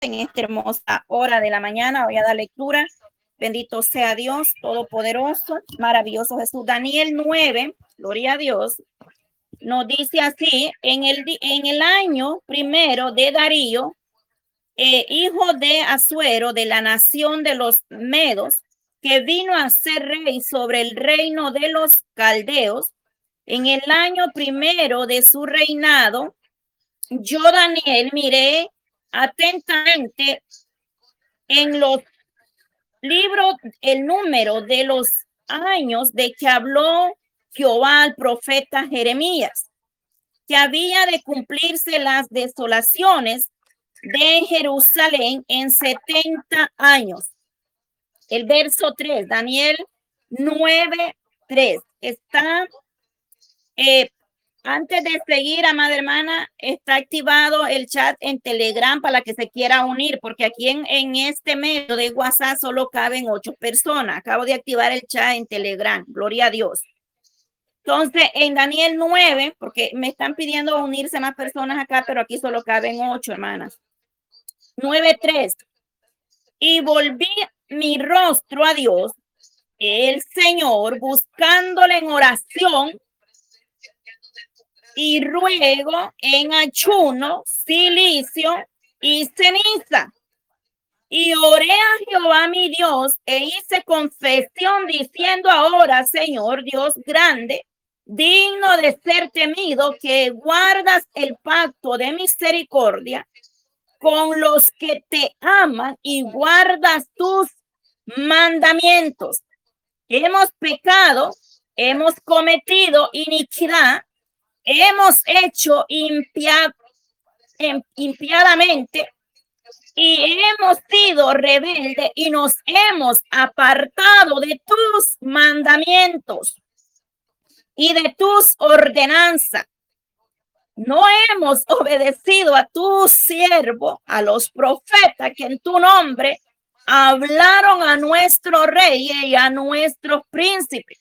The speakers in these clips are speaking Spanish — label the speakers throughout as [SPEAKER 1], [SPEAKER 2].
[SPEAKER 1] en esta hermosa hora de la mañana. Voy a dar lectura. Bendito sea Dios Todopoderoso, maravilloso Jesús. Daniel 9, gloria a Dios, nos dice así, en el, en el año primero de Darío, eh, hijo de Azuero, de la nación de los Medos, que vino a ser rey sobre el reino de los caldeos, en el año primero de su reinado, yo, Daniel, miré atentamente en los libros el número de los años de que habló Jehová al profeta Jeremías, que había de cumplirse las desolaciones de Jerusalén en 70 años. El verso 3, Daniel 9, 3, está eh, antes de seguir, amada hermana, está activado el chat en Telegram para que se quiera unir, porque aquí en, en este medio de WhatsApp solo caben ocho personas. Acabo de activar el chat en Telegram. Gloria a Dios. Entonces, en Daniel 9, porque me están pidiendo unirse más personas acá, pero aquí solo caben ocho hermanas. 9.3. Y volví mi rostro a Dios, el Señor, buscándole en oración y ruego en ayuno, silicio y ceniza. Y oré a Jehová mi Dios e hice confesión diciendo ahora, Señor Dios grande, digno de ser temido, que guardas el pacto de misericordia con los que te aman y guardas tus mandamientos. Hemos pecado, hemos cometido iniquidad hemos hecho impiadamente y hemos sido rebeldes y nos hemos apartado de tus mandamientos y de tus ordenanzas. No hemos obedecido a tu siervo, a los profetas que en tu nombre hablaron a nuestro rey y a nuestros príncipes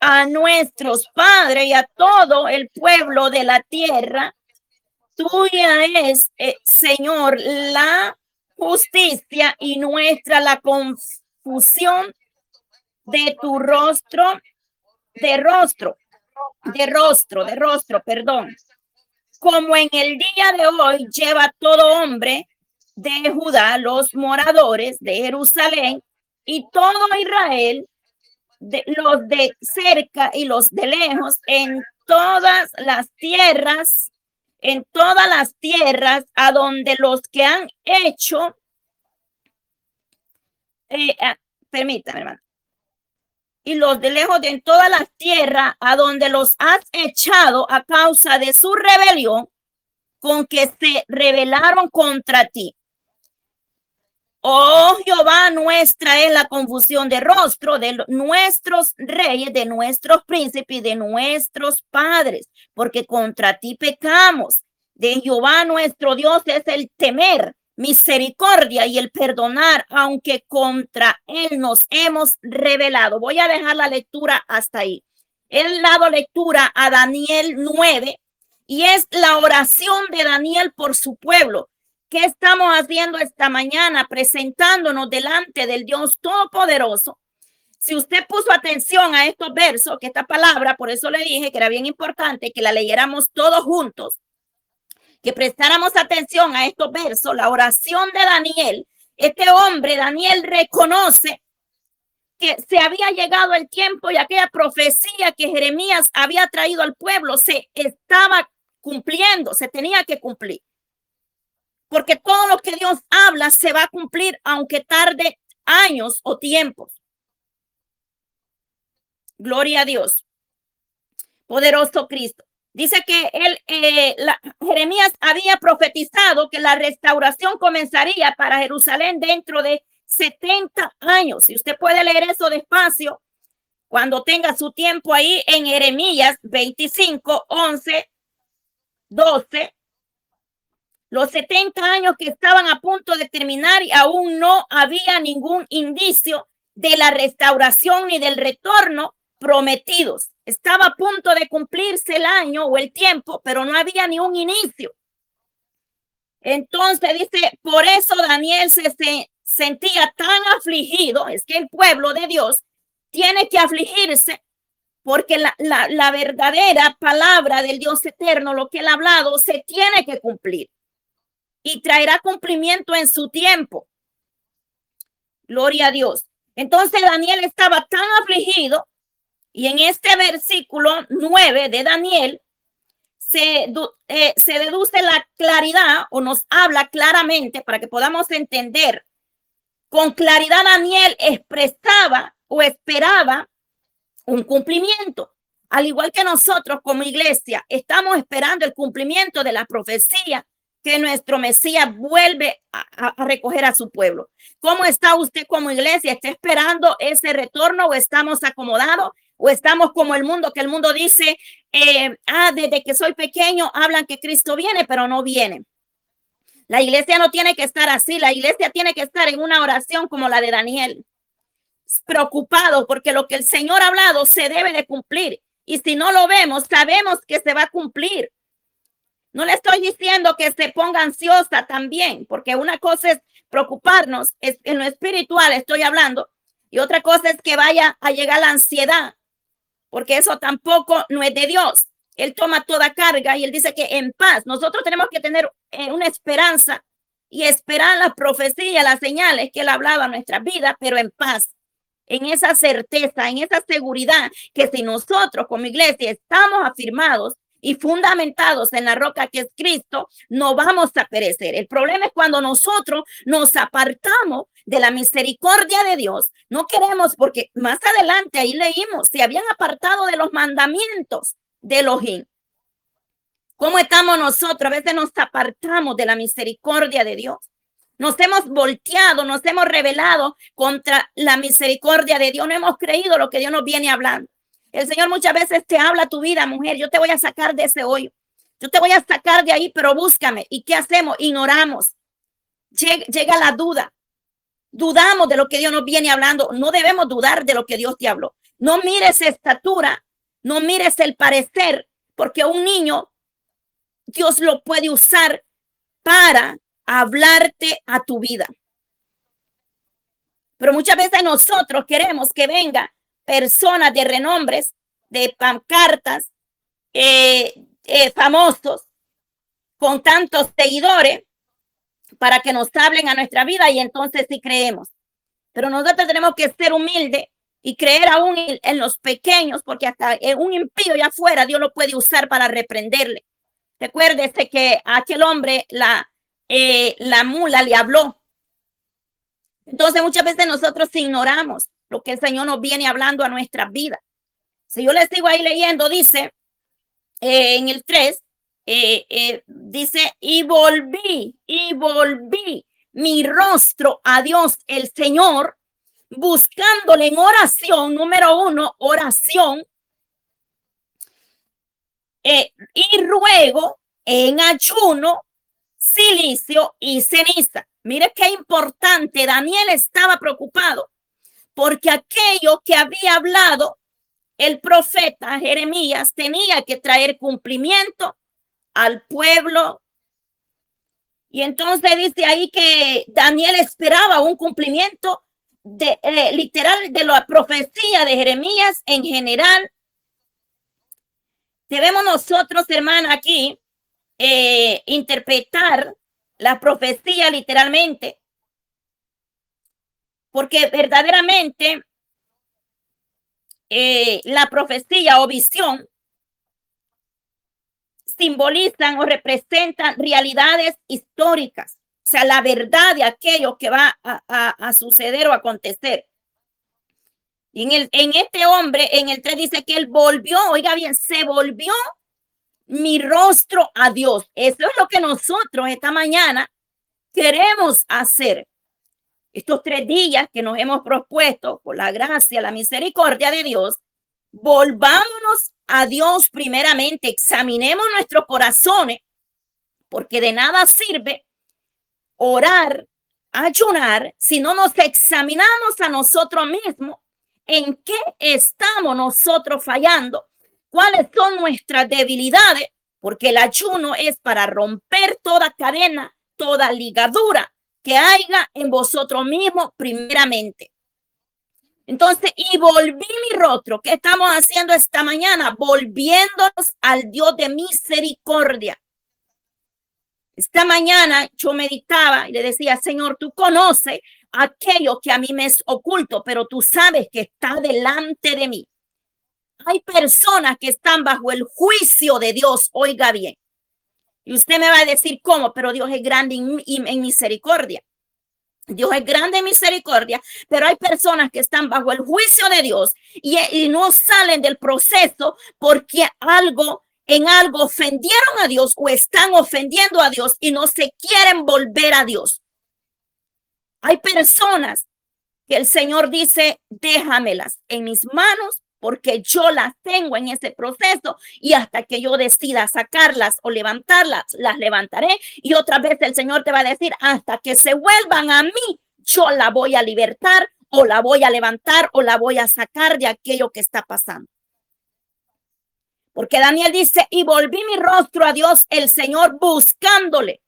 [SPEAKER 1] a nuestros padres y a todo el pueblo de la tierra. Tuya es, eh, Señor, la justicia y nuestra la confusión de tu rostro, de rostro, de rostro, de rostro, perdón. Como en el día de hoy lleva todo hombre de Judá, los moradores de Jerusalén y todo Israel de los de cerca y los de lejos en todas las tierras, en todas las tierras a donde los que han hecho, eh, ah, permítame, hermano, y los de lejos de en todas las tierras a donde los has echado a causa de su rebelión con que se rebelaron contra ti. Oh Jehová, nuestra es la confusión de rostro de nuestros reyes, de nuestros príncipes y de nuestros padres, porque contra ti pecamos. De Jehová nuestro Dios es el temer, misericordia y el perdonar, aunque contra él nos hemos revelado. Voy a dejar la lectura hasta ahí. He dado lectura a Daniel 9 y es la oración de Daniel por su pueblo. ¿Qué estamos haciendo esta mañana? Presentándonos delante del Dios Todopoderoso. Si usted puso atención a estos versos, que esta palabra, por eso le dije que era bien importante que la leyéramos todos juntos, que prestáramos atención a estos versos, la oración de Daniel. Este hombre, Daniel, reconoce que se había llegado el tiempo y aquella profecía que Jeremías había traído al pueblo se estaba cumpliendo, se tenía que cumplir porque todo lo que Dios habla se va a cumplir aunque tarde años o tiempos. Gloria a Dios. Poderoso Cristo. Dice que él, eh, Jeremías había profetizado que la restauración comenzaría para Jerusalén dentro de 70 años. Si usted puede leer eso despacio, cuando tenga su tiempo ahí en Jeremías 25, 11, 12, los 70 años que estaban a punto de terminar y aún no había ningún indicio de la restauración ni del retorno prometidos. Estaba a punto de cumplirse el año o el tiempo, pero no había ni un inicio. Entonces dice, por eso Daniel se, se sentía tan afligido, es que el pueblo de Dios tiene que afligirse porque la, la, la, verdadera palabra del Dios eterno, lo que él ha hablado, se tiene que cumplir y traerá cumplimiento en su tiempo. Gloria a Dios. Entonces Daniel estaba tan afligido y en este versículo 9 de Daniel se, eh, se deduce la claridad o nos habla claramente para que podamos entender. Con claridad Daniel expresaba o esperaba un cumplimiento. Al igual que nosotros como iglesia, estamos esperando el cumplimiento de la profecía que nuestro Mesías vuelve a, recoger a su pueblo. ¿Cómo está usted como iglesia? ¿Está esperando ese retorno o estamos acomodados o estamos como el mundo, que el mundo dice, eh, ah, desde que soy pequeño hablan que Cristo viene, pero no viene. La iglesia no tiene que estar así, la iglesia tiene que estar en una oración como la de Daniel, preocupado porque lo que el Señor ha hablado se debe de cumplir. Y si no lo vemos, sabemos que se va a cumplir. No le estoy diciendo que se ponga ansiosa también, porque una cosa es preocuparnos, es en lo espiritual estoy hablando, y otra cosa es que vaya a llegar la ansiedad porque eso tampoco no es de Dios. Él toma toda carga y él dice que en paz. Nosotros tenemos que tener eh, una esperanza y esperar la profecía, las señales que él hablaba en nuestra vida, pero en paz, en esa certeza, en esa seguridad que si nosotros como iglesia estamos afirmados y fundamentados en la roca que es Cristo, no vamos a perecer. El problema es cuando nosotros nos apartamos de la misericordia de Dios. No queremos porque más adelante ahí leímos, se habían apartado de los mandamientos de Elohim. ¿Cómo estamos nosotros? A veces nos apartamos de la misericordia de Dios. Nos hemos volteado, nos hemos rebelado contra la misericordia de Dios. No hemos creído lo que Dios nos viene hablando. El Señor muchas veces te habla tu vida, mujer. Yo te voy a sacar de ese hoyo. Yo te voy a sacar de ahí, pero búscame. ¿Y qué hacemos? Ignoramos. Llega, llega la duda dudamos de lo que Dios nos viene hablando, no debemos dudar de lo que Dios te habló. No mires estatura, no mires el parecer, porque un niño Dios lo puede usar para hablarte a tu vida. Pero muchas veces nosotros queremos que venga personas de renombres, de pancartas, eh, eh, famosos, con tantos seguidores, para que nos hablen a nuestra vida y entonces sí creemos. Pero nosotros tenemos que ser humildes y creer aún en los pequeños, porque hasta un impío ya afuera Dios lo puede usar para reprenderle. Recuérdese que aquel hombre, la, eh, la mula, le habló. Entonces muchas veces nosotros ignoramos lo que el Señor nos viene hablando a nuestra vida. Si yo le sigo ahí leyendo, dice eh, en el 3, eh, eh, dice, y volví, y volví mi rostro a Dios el Señor, buscándole en oración, número uno, oración, y ruego en ayuno, silicio y ceniza. Mire qué importante, Daniel estaba preocupado porque aquello que había hablado el profeta Jeremías tenía que traer cumplimiento al pueblo. Y entonces dice ahí que Daniel esperaba un cumplimiento de, eh, literal de la profecía de Jeremías en general. Debemos nosotros, hermano, aquí eh, interpretar la profecía literalmente, porque verdaderamente eh, la profecía o visión simbolizan o representan realidades históricas, o sea, la verdad de aquello que va a, suceder o acontecer. Y en, el, en este hombre, en el 3 dice que él volvió, oiga bien, se volvió mi rostro a Dios. Eso es lo que nosotros esta mañana queremos hacer. Estos tres días que nos hemos propuesto por la gracia, la misericordia de Dios, volvámonos a Dios primeramente, examinemos nuestros corazones, porque de nada sirve orar, ayunar, si no nos examinamos a nosotros mismos en qué estamos nosotros fallando, cuáles son nuestras debilidades, porque el ayuno es para romper toda cadena toda ligadura que haya en vosotros mismos primeramente. Entonces, y volví mi rostro. ¿Qué estamos haciendo esta mañana? Volviéndonos al Dios de misericordia. Esta mañana yo meditaba y le decía, Señor, tú conoces aquello que a mí me es oculto, pero tú sabes que está delante de mí. Hay personas que están bajo el juicio de Dios, oiga bien. Y usted me va a decir cómo, pero Dios es grande en, misericordia. Dios es grande en misericordia, pero hay personas que están bajo el juicio de Dios y, y, no salen del proceso porque algo en algo ofendieron a Dios o están ofendiendo a Dios y no se quieren volver a Dios. Hay personas que el Señor dice, déjamelas en mis manos porque yo las tengo en ese proceso y hasta que yo decida sacarlas o levantarlas, las levantaré. Y otra vez el Señor te va a decir, hasta que se vuelvan a mí, yo la voy a libertar o la voy a levantar o la voy a sacar de aquello que está pasando. Porque Daniel dice, y volví mi rostro a Dios, el Señor, buscándole.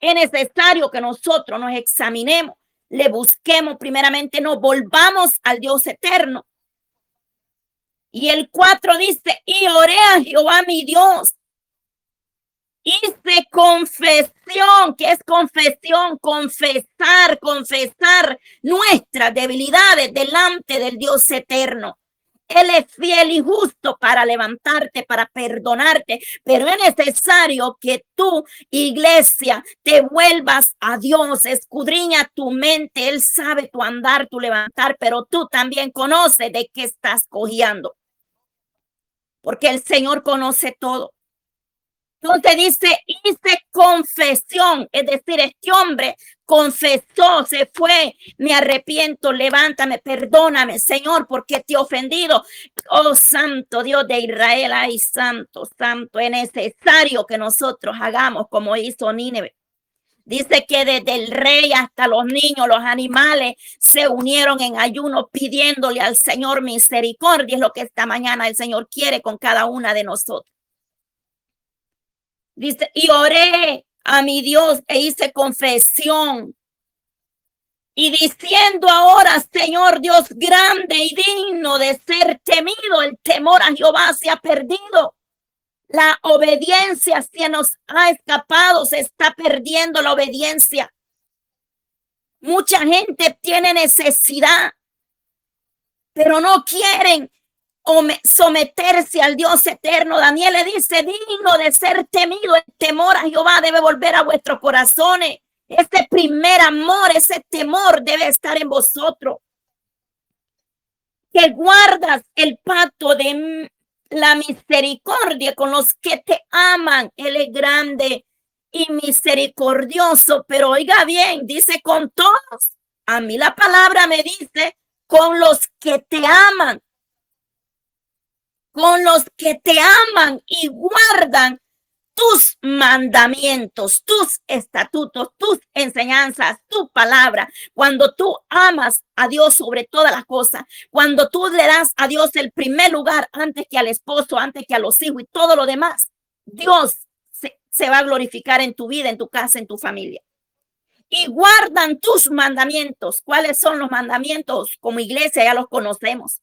[SPEAKER 1] Es necesario que nosotros nos examinemos, le busquemos primeramente, nos volvamos al Dios eterno y el 4 dice, y oré a Jehová mi Dios. Hice confesión, que es confesión, confesar, confesar nuestras debilidades delante del Dios eterno. Él es fiel y justo para levantarte, para perdonarte, pero es necesario que tú, iglesia, te vuelvas a Dios, escudriña tu mente, Él sabe tu andar, tu levantar, pero tú también conoces de qué estás cogiendo porque el Señor conoce todo. Entonces dice, hice confesión, es decir, este hombre confesó, se fue, me arrepiento, levántame, perdóname, Señor, porque te he ofendido. Oh, santo Dios de Israel, ay, santo, santo, es necesario que nosotros hagamos como hizo Nínive. Dice que desde el rey hasta los niños, los animales se unieron en ayuno pidiéndole al Señor misericordia. Es lo que esta mañana el Señor quiere con cada una de nosotros. Dice, y oré a mi Dios e hice confesión. Y diciendo ahora, Señor Dios grande y digno de ser temido, el temor a Jehová se ha perdido la obediencia se nos ha escapado, se está perdiendo la obediencia. Mucha gente tiene necesidad, pero no quieren someterse al Dios eterno. Daniel le dice, digno de ser temido, el temor a Jehová debe volver a vuestros corazones. Ese primer amor, ese temor debe estar en vosotros. Que guardas el pacto de la misericordia con los que te aman. Él es grande y misericordioso, pero oiga bien, dice con todos. A mí la palabra me dice con los que te aman. Con los que te aman y guardan tus mandamientos, tus estatutos, tus enseñanzas, tu palabra. Cuando tú amas a Dios sobre todas las cosas, cuando tú le das a Dios el primer lugar antes que al esposo, antes que a los hijos y todo lo demás, Dios se, se va a glorificar en tu vida, en tu casa, en tu familia. Y guardan tus mandamientos. ¿Cuáles son los mandamientos? Como iglesia ya los conocemos.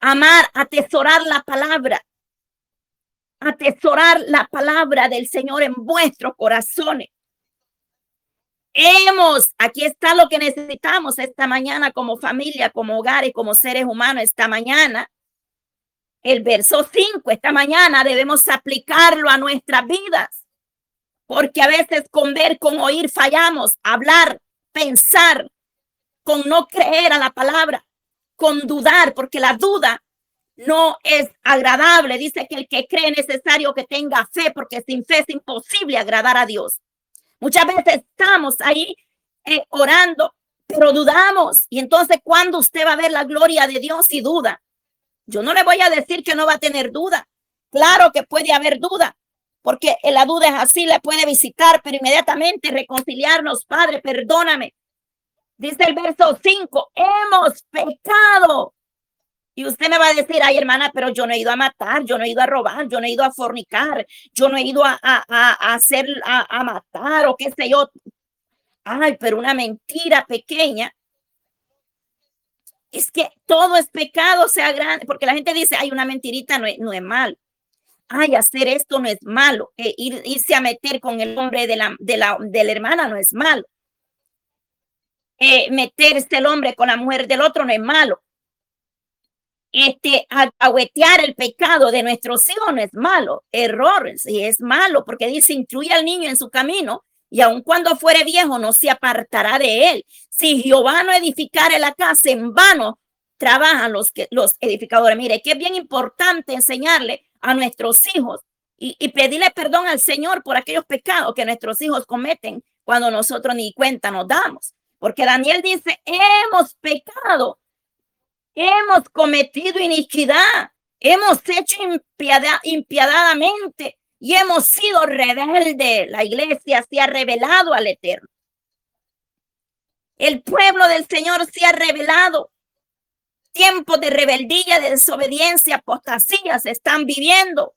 [SPEAKER 1] Amar, atesorar la palabra, atesorar la palabra del Señor en vuestros corazones. Hemos, aquí está lo que necesitamos esta mañana como familia, como hogar y como seres humanos esta mañana. El verso 5, esta mañana debemos aplicarlo a nuestras vidas, porque a veces con ver, con oír fallamos, hablar, pensar, con no creer a la palabra, con dudar, porque la duda no es agradable. Dice que el que cree es necesario que tenga fe, porque sin fe es imposible agradar a Dios. Muchas veces estamos ahí eh, orando, pero dudamos. Y entonces, ¿cuándo usted va a ver la gloria de Dios y duda? Yo no le voy a decir que no va a tener duda. Claro que puede haber duda, porque la duda es así, le puede visitar, pero inmediatamente reconciliarnos, Padre, perdóname. Dice el verso 5, hemos pecado Y usted me va a decir, ay hermana, pero yo no he ido a matar, yo no he ido a robar, yo no he ido a fornicar, yo no he ido a, a, a hacer, a, a matar o qué sé yo. Ay, pero una mentira pequeña. Es que todo es pecado, sea grande, porque la gente dice, ay, una mentirita no es, no es mal. Ay, hacer esto no es malo. Eh, ir, irse a meter con el hombre de la, de la, de la hermana no es malo. Eh, meterse el hombre con la mujer del otro no es malo este, agüetear el pecado de nuestros hijos no es malo, error, sí es malo, porque dice, instruye al niño en su camino y aun cuando fuere viejo no se apartará de él. Si Jehová no edificare la casa, en vano trabajan los, que, los edificadores. Mire, que es bien importante enseñarle a nuestros hijos y, y pedirle perdón al Señor por aquellos pecados que nuestros hijos cometen cuando nosotros ni cuenta nos damos. Porque Daniel dice, hemos pecado hemos cometido iniquidad, hemos hecho impiedad, impiadadamente y hemos sido rebeldes. La iglesia se ha revelado al Eterno. El pueblo del Señor se ha revelado. Tiempos de rebeldía, de desobediencia, apostasía se están viviendo.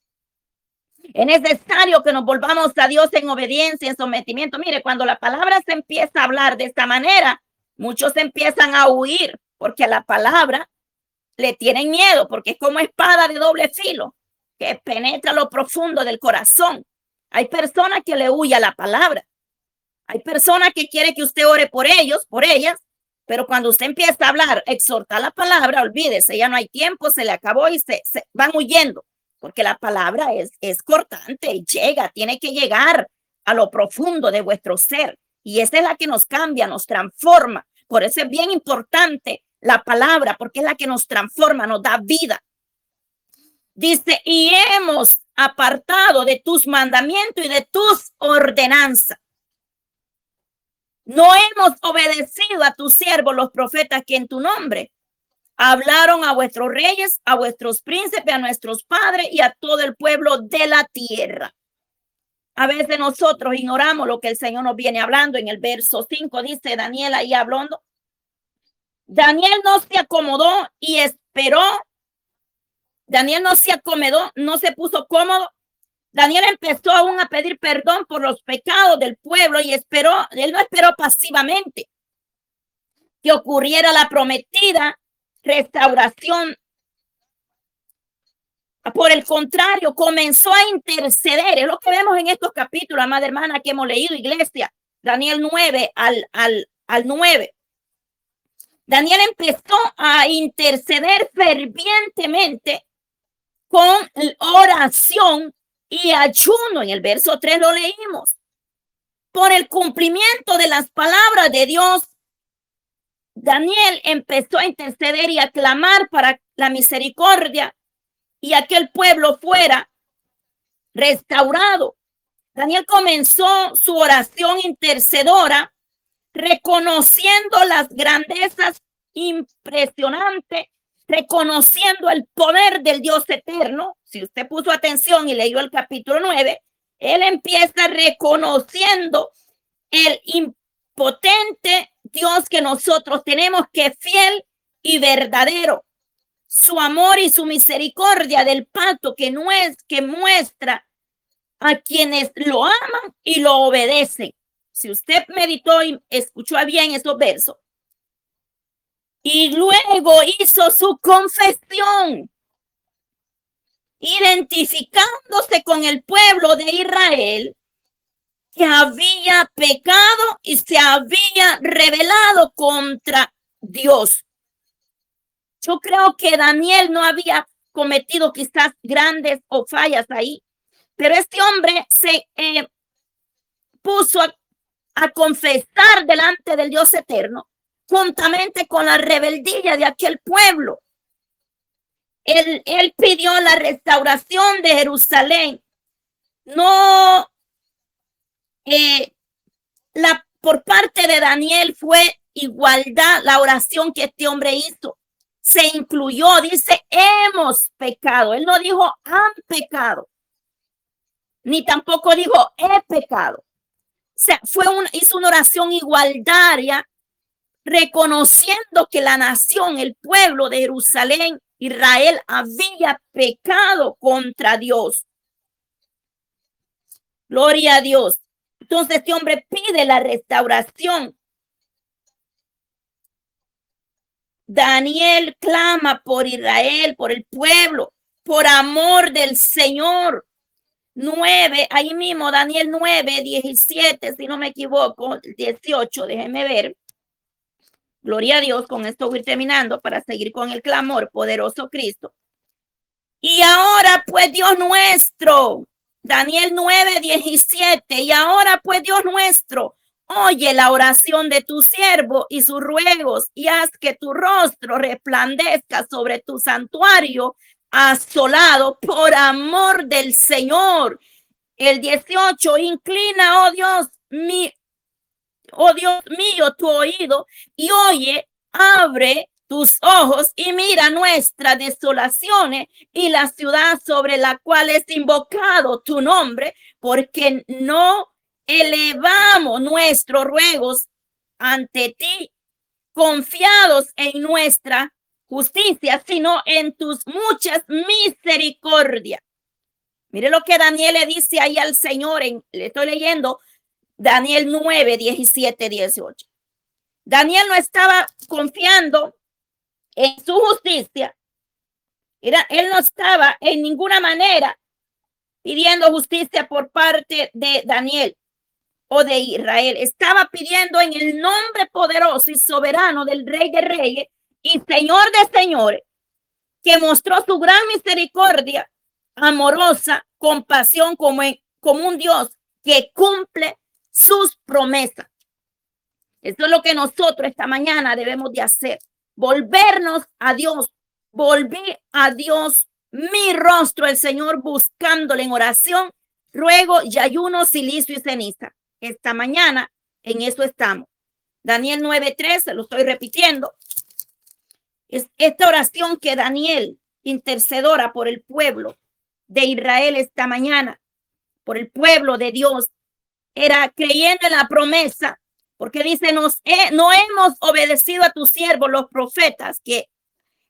[SPEAKER 1] Es necesario que nos volvamos a Dios en obediencia, en sometimiento. Mire, cuando la palabra se empieza a hablar de esta manera, muchos empiezan a huir porque a la palabra le tienen miedo, porque es como espada de doble filo que penetra lo profundo del corazón. Hay personas que le huye a la palabra. Hay personas que quieren que usted ore por ellos, por ellas, pero cuando usted empieza a hablar, exhortar la palabra, olvídese, ya no hay tiempo, se le acabó y se, van huyendo, porque la palabra es, es cortante, llega, tiene que llegar a lo profundo de vuestro ser. Y esa es la que nos cambia, nos transforma. Por eso es bien importante la palabra, porque es la que nos transforma, nos da vida. Dice, y hemos apartado de tus mandamientos y de tus ordenanzas. No hemos obedecido a tus siervos, los profetas, que en tu nombre hablaron a vuestros reyes, a vuestros príncipes, a nuestros padres y a todo el pueblo de la tierra. A veces nosotros ignoramos lo que el Señor nos viene hablando. En el verso 5 dice Daniel ahí hablando, Daniel no se acomodó y esperó. Daniel no se acomodó, no se puso cómodo. Daniel empezó aún a pedir perdón por los pecados del pueblo y esperó, él no esperó pasivamente que ocurriera la prometida restauración. Por el contrario, comenzó a interceder. Es lo que vemos en estos capítulos, amada hermana, que hemos leído, iglesia. Daniel 9 al, al, al 9. Daniel empezó a interceder fervientemente con oración y ayuno. En el verso 3 lo leímos. Por el cumplimiento de las palabras de Dios, Daniel empezó a interceder y a clamar para la misericordia y a que el pueblo fuera restaurado. Daniel comenzó su oración intercedora reconociendo las grandezas impresionantes, reconociendo el poder del Dios eterno. Si usted puso atención y leyó el capítulo 9, él empieza reconociendo el impotente Dios que nosotros tenemos, que es fiel y verdadero. Su amor y su misericordia del pacto que, no es, que muestra a quienes lo aman y lo obedecen si usted meditó y escuchó bien esos versos, y luego hizo su confesión, identificándose con el pueblo de Israel, que había pecado y se había rebelado contra Dios. Yo creo que Daniel no había cometido quizás grandes o fallas ahí, pero este hombre se eh, puso a a confesar delante del Dios eterno, juntamente con la rebeldía de aquel pueblo. Él, pidió la restauración de Jerusalén. No, eh, la, por parte de Daniel fue igualdad la oración que este hombre hizo. Se incluyó, dice, hemos pecado. Él no dijo han pecado, ni tampoco dijo he pecado fue un, hizo una oración igualdaria, reconociendo que la nación, el pueblo de Jerusalén, Israel había pecado contra Dios. Gloria a Dios. Entonces este hombre pide la restauración. Daniel clama por Israel, por el pueblo, por amor del Señor. 9, ahí mismo, Daniel 9, 17, si no me equivoco, 18, déjenme ver. Gloria a Dios, con esto voy terminando para seguir con el clamor, poderoso Cristo. Y ahora, pues, Dios nuestro, Daniel 9, 17, y ahora, pues, Dios nuestro, oye la oración de tu siervo y sus ruegos, y haz que tu rostro resplandezca sobre tu santuario asolado por amor del Señor. El 18, inclina, oh Dios, mi, oh Dios mío, tu oído y oye, abre tus ojos y mira nuestras desolaciones y la ciudad sobre la cual es invocado tu nombre, porque no elevamos nuestros ruegos ante ti, confiados en nuestra justicia, sino en tus muchas misericordias. Mire lo que Daniel le dice ahí al Señor, en, le estoy leyendo Daniel 9, 17, 18. Daniel no estaba confiando en su justicia. Era, él no estaba en ninguna manera pidiendo justicia por parte de Daniel o de Israel. Estaba pidiendo en el nombre poderoso y soberano del Rey de Reyes y Señor de señores, que mostró su gran misericordia, amorosa, compasión como, como un Dios que cumple sus promesas. Eso es lo que nosotros esta mañana debemos de hacer. Volvernos a Dios. Volver a Dios mi rostro, el Señor, buscándole en oración, ruego y ayuno, silicio y ceniza. Esta mañana en eso estamos. Daniel 9:13, lo estoy repitiendo. Es esta oración que Daniel, intercedora por el pueblo de Israel esta mañana, por el pueblo de Dios, era creyendo en la promesa, porque dice, nos no hemos obedecido a tus siervos, los profetas, que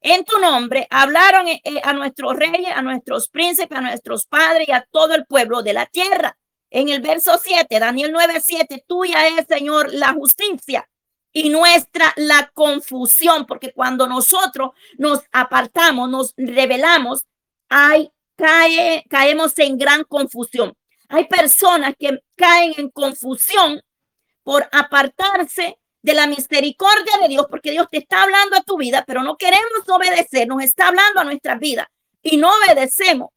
[SPEAKER 1] en tu nombre hablaron eh, eh, a nuestros reyes, a nuestros príncipes, a nuestros padres y a todo el pueblo de la tierra. En el verso 7, Daniel 9, 7, tuya es, Señor, la justicia y nuestra la confusión, porque cuando nosotros nos apartamos, nos revelamos, hay, cae, caemos en gran confusión. Hay personas que caen en confusión por apartarse de la misericordia de Dios, porque Dios te está hablando a tu vida, pero no queremos obedecer, nos está hablando a nuestra vida y no obedecemos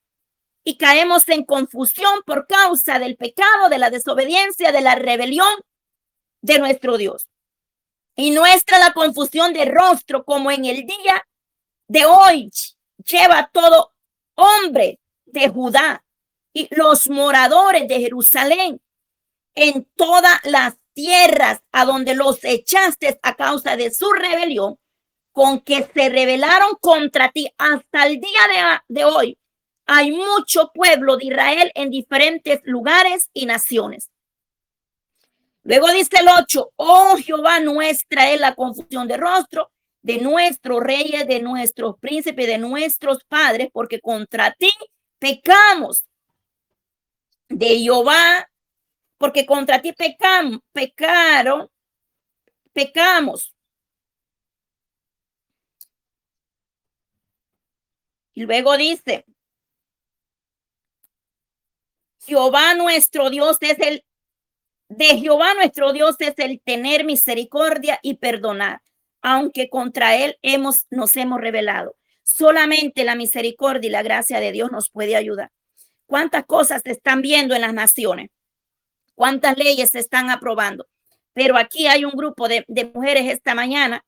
[SPEAKER 1] y caemos en confusión por causa del pecado, de la desobediencia, de la rebelión de nuestro Dios y nuestra la confusión de rostro como en el día de hoy lleva todo hombre de Judá y los moradores de Jerusalén en todas las tierras a donde los echaste a causa de su rebelión, con que se rebelaron contra ti hasta el día de, de hoy. Hay mucho pueblo de Israel en diferentes lugares y naciones. Luego dice el 8, oh Jehová nuestra es la confusión de rostro de nuestros reyes, de nuestros príncipes, de nuestros padres, porque contra ti pecamos. De Jehová, porque contra ti pecamos, pecaron, pecamos. Y luego dice, Jehová nuestro Dios es el de Jehová nuestro Dios es el tener misericordia y perdonar, aunque contra él hemos, nos hemos revelado. Solamente la misericordia y la gracia de Dios nos puede ayudar. ¿Cuántas cosas se están viendo en las naciones? ¿Cuántas leyes se están aprobando? Pero aquí hay un grupo de mujeres esta mañana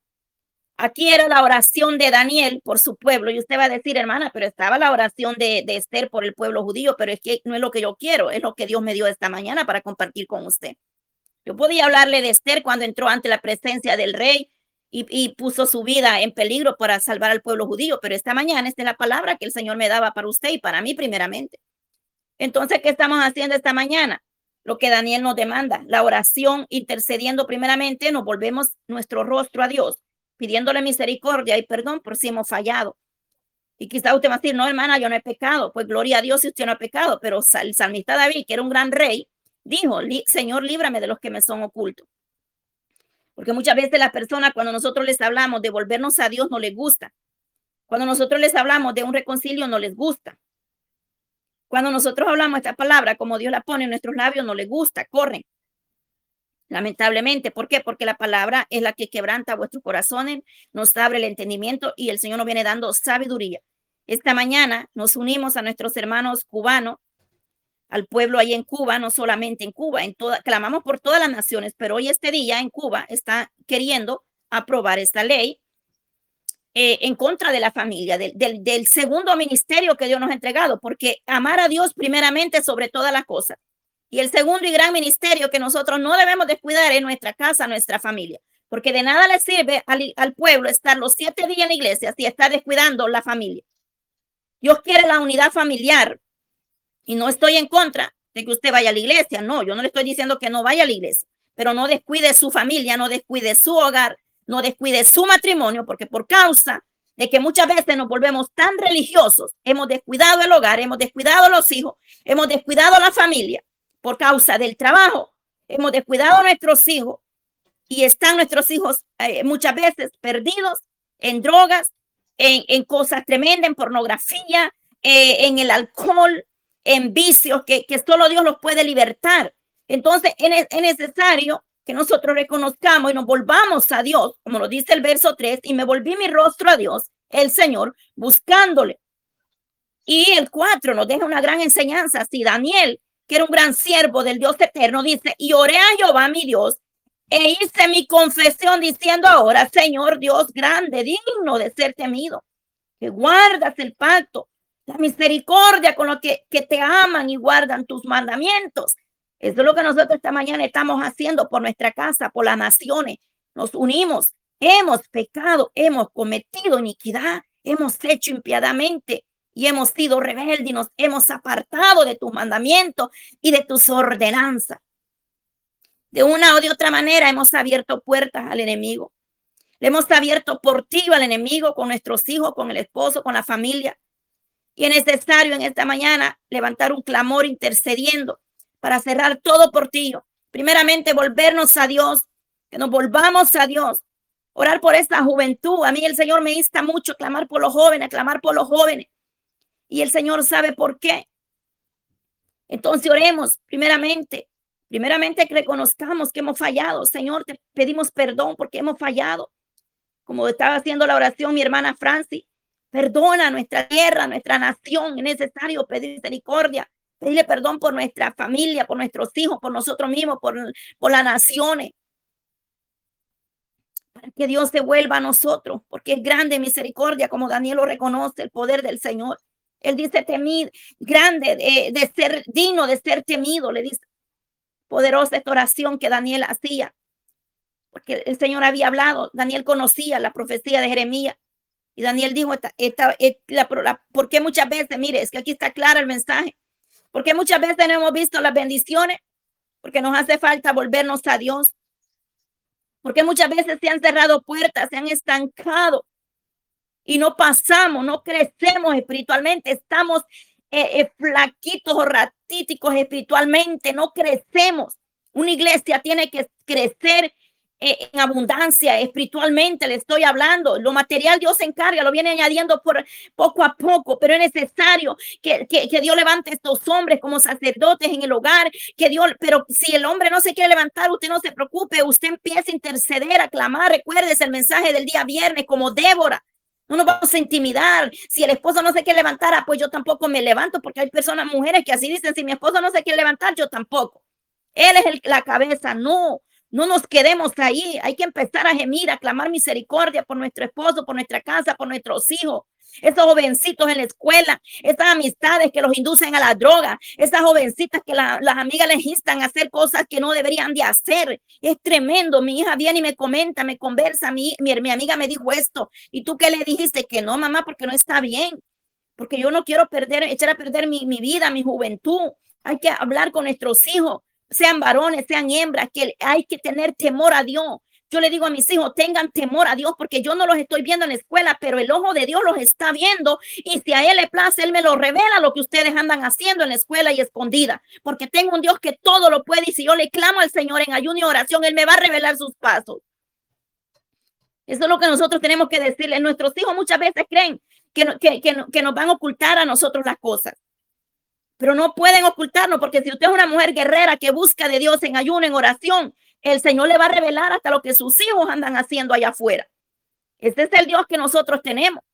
[SPEAKER 1] Aquí era la oración de Daniel por su pueblo. Y usted va a decir, hermana, pero estaba la oración de, de, Esther por el pueblo judío, pero es que no es lo que yo quiero, es lo que Dios me dio esta mañana para compartir con usted. Yo podía hablarle de Esther cuando entró ante la presencia del rey y, y puso su vida en peligro para salvar al pueblo judío, pero esta mañana esta es la palabra que el Señor me daba para usted y para mí primeramente. Entonces, ¿qué estamos haciendo esta mañana? Lo que Daniel nos demanda, la oración, intercediendo primeramente, nos volvemos nuestro rostro a Dios pidiéndole misericordia y perdón por si hemos fallado. Y quizá usted va a decir, no, hermana, yo no he pecado. Pues gloria a Dios si usted no ha pecado. Pero el salmista David, que era un gran rey, dijo, Señor, líbrame de los que me son ocultos. Porque muchas veces las personas, cuando nosotros les hablamos de volvernos a Dios, no les gusta. Cuando nosotros les hablamos de un reconcilio, no les gusta. Cuando nosotros hablamos esta palabra, como Dios la pone en nuestros labios, no les gusta, corren. Lamentablemente, ¿por qué? Porque la palabra es la que quebranta vuestros corazones, nos abre el entendimiento y el Señor nos viene dando sabiduría. Esta mañana nos unimos a nuestros hermanos cubanos, al pueblo ahí en Cuba, no solamente en Cuba, en toda, clamamos por todas las naciones, pero hoy este día en Cuba está queriendo aprobar esta ley eh, en contra de la familia, del, del segundo ministerio que Dios nos ha entregado, porque amar a Dios primeramente sobre todas las cosas. Y el segundo y gran ministerio que nosotros no debemos descuidar es nuestra casa, nuestra familia, porque de nada le sirve al, pueblo estar los siete días en la iglesia si está descuidando la familia. Dios quiere la unidad familiar y no estoy en contra de que usted vaya a la iglesia. No, yo no le estoy diciendo que no vaya a la iglesia, pero no descuide su familia, no descuide su hogar, no descuide su matrimonio, porque por causa de que muchas veces nos volvemos tan religiosos, hemos descuidado el hogar, hemos descuidado los hijos, hemos descuidado la familia por causa del trabajo. Hemos descuidado a nuestros hijos y están nuestros hijos eh, muchas veces perdidos en drogas, en, cosas tremendas, en pornografía, eh, en el alcohol, en vicios que, solo Dios los puede libertar. Entonces es, es necesario que nosotros reconozcamos y nos volvamos a Dios, como lo dice el verso 3, y me volví mi rostro a Dios, el Señor, buscándole. Y el 4 nos deja una gran enseñanza. Si Daniel que era un gran siervo del Dios eterno, dice, y oré a Jehová mi Dios, e hice mi confesión diciendo ahora, Señor Dios grande, digno de ser temido, que guardas el pacto, la misericordia con los que, que te aman y guardan tus mandamientos. Eso es lo que nosotros esta mañana estamos haciendo por nuestra casa, por las naciones. Nos unimos, hemos pecado, hemos cometido iniquidad, hemos hecho impiadamente, y hemos sido rebeldes y nos hemos apartado de tus mandamientos y de tus ordenanzas. De una o de otra manera hemos abierto puertas al enemigo. Le hemos abierto portillo al enemigo con nuestros hijos, con el esposo, con la familia. Y es necesario en esta mañana levantar un clamor intercediendo para cerrar todo portillo. Primeramente, volvernos a Dios, que nos volvamos a Dios, orar por esta juventud. A mí el Señor me insta mucho clamar por los jóvenes, clamar por los jóvenes y el Señor sabe por qué. Entonces oremos primeramente, primeramente que reconozcamos que hemos fallado. Señor, te pedimos perdón porque hemos fallado. Como estaba haciendo la oración mi hermana Francis, perdona nuestra tierra, nuestra nación. Es necesario pedir misericordia, pedirle perdón por nuestra familia, por nuestros hijos, por nosotros mismos, por, por las naciones. Para que Dios se vuelva a nosotros, porque es grande misericordia, como Daniel lo reconoce, el poder del Señor. Él dice temid, grande, de, ser digno, de ser temido, le dice. Poderosa esta oración que Daniel hacía, porque el Señor había hablado, Daniel conocía la profecía de Jeremías. Y Daniel dijo, esta, esta, la, ¿por qué muchas veces, mire, es que aquí está claro el mensaje, porque muchas veces no hemos visto las bendiciones, porque nos hace falta volvernos a Dios, porque muchas veces se han cerrado puertas, se han estancado, y no pasamos, no crecemos espiritualmente, estamos eh, eh, flaquitos o ratíticos espiritualmente, no crecemos. Una iglesia tiene que crecer eh, en abundancia espiritualmente, le estoy hablando. Lo material Dios se encarga, lo viene añadiendo por poco a poco, pero es necesario que, que, que, Dios levante estos hombres como sacerdotes en el hogar, que Dios, pero si el hombre no se quiere levantar, usted no se preocupe, usted empieza a interceder, a clamar, recuérdese el mensaje del día viernes como Débora. No nos vamos a intimidar. Si el esposo no se quiere levantar, ah, pues yo tampoco me levanto, porque hay personas, mujeres que así dicen, si mi esposo no se quiere levantar, yo tampoco. Él es la cabeza. No, no nos quedemos ahí. Hay que empezar a gemir, a clamar misericordia por nuestro esposo, por nuestra casa, por nuestros hijos esos jovencitos en la escuela, esas amistades que los inducen a la droga, esas jovencitas que las amigas les instan a hacer cosas que no deberían de hacer. Es tremendo. Mi hija viene y me comenta, me conversa, mi, mi, mi amiga me dijo esto. ¿Y tú qué le dijiste? Que no, mamá, porque no está bien. Porque yo no quiero perder, echar a perder mi, mi vida, mi juventud. Hay que hablar con nuestros hijos, sean varones, sean hembras, que hay que tener temor a Dios Yo le digo a mis hijos, tengan temor a Dios porque yo no los estoy viendo en la escuela, pero el ojo de Dios los está viendo y si a Él le place, Él me lo revela lo que ustedes andan haciendo en la escuela y escondida, porque tengo un Dios que todo lo puede y si yo le clamo al Señor en ayuno y oración, Él me va a revelar sus pasos. Eso es lo que nosotros tenemos que decirle. Nuestros hijos muchas veces creen que, que, que nos van a ocultar a nosotros las cosas pero no pueden ocultarnos porque si usted es una mujer guerrera que busca de Dios en ayuno, en oración, el Señor le va a revelar hasta lo que sus hijos andan haciendo allá afuera. Este es el Dios que nosotros tenemos,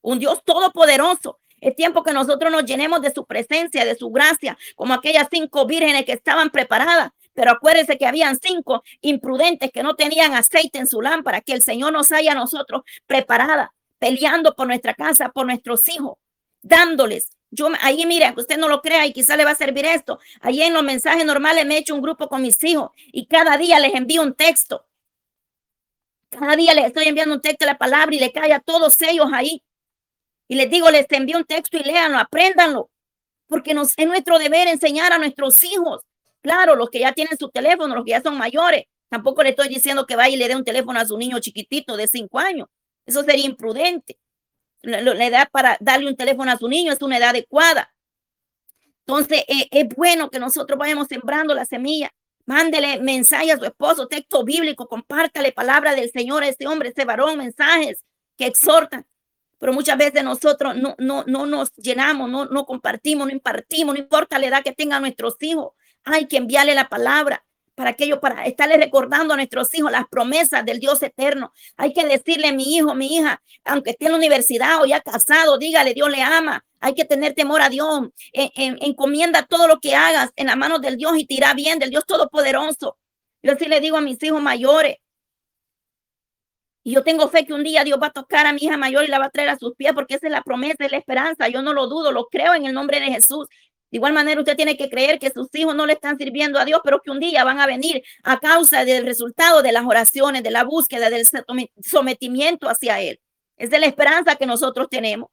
[SPEAKER 1] un Dios todopoderoso. Es tiempo que nosotros nos llenemos de su presencia, de su gracia, como aquellas cinco vírgenes que estaban preparadas. Pero acuérdense que habían cinco imprudentes que no tenían aceite en su lámpara, que el Señor nos haya a nosotros preparada, peleando por nuestra casa, por nuestros hijos, dándoles yo ahí, mira, usted no lo crea y quizá le va a servir esto. Ahí en los mensajes normales me he hecho un grupo con mis hijos y cada día les envío un texto. Cada día les estoy enviando un texto de la palabra y le cae a todos ellos ahí. Y les digo, les envío un texto y léanlo, apréndanlo. Porque nos, es nuestro deber enseñar a nuestros hijos. Claro, los que ya tienen su teléfono, los que ya son mayores. Tampoco le estoy diciendo que vaya y le dé un teléfono a su niño chiquitito de cinco años. Eso sería imprudente la, edad para darle un teléfono a su niño es una edad adecuada. Entonces, eh, es bueno que nosotros vayamos sembrando la semilla. Mándele mensaje a su esposo, texto bíblico, compártale palabra del Señor a este hombre, a este varón, mensajes que exhortan. Pero muchas veces nosotros no, no, no nos llenamos, no, no compartimos, no impartimos, no importa la edad que tengan nuestros hijos. Hay que enviarle la palabra para aquello, para estarle recordando a nuestros hijos las promesas del Dios eterno. Hay que decirle mi hijo, mi hija, aunque esté en la universidad o ya casado, dígale, Dios le ama. Hay que tener temor a Dios. encomienda todo lo que hagas en las manos del Dios y tira bien del Dios Todopoderoso. Yo sí le digo a mis hijos mayores. Y yo tengo fe que un día Dios va a tocar a mi hija mayor y la va a traer a sus pies porque esa es la promesa, es la esperanza. Yo no lo dudo, lo creo en el nombre de Jesús. De igual manera, usted tiene que creer que sus hijos no le están sirviendo a Dios, pero que un día van a venir a causa del resultado de las oraciones, de la búsqueda, del sometimiento hacia Él. Es de la esperanza que nosotros tenemos.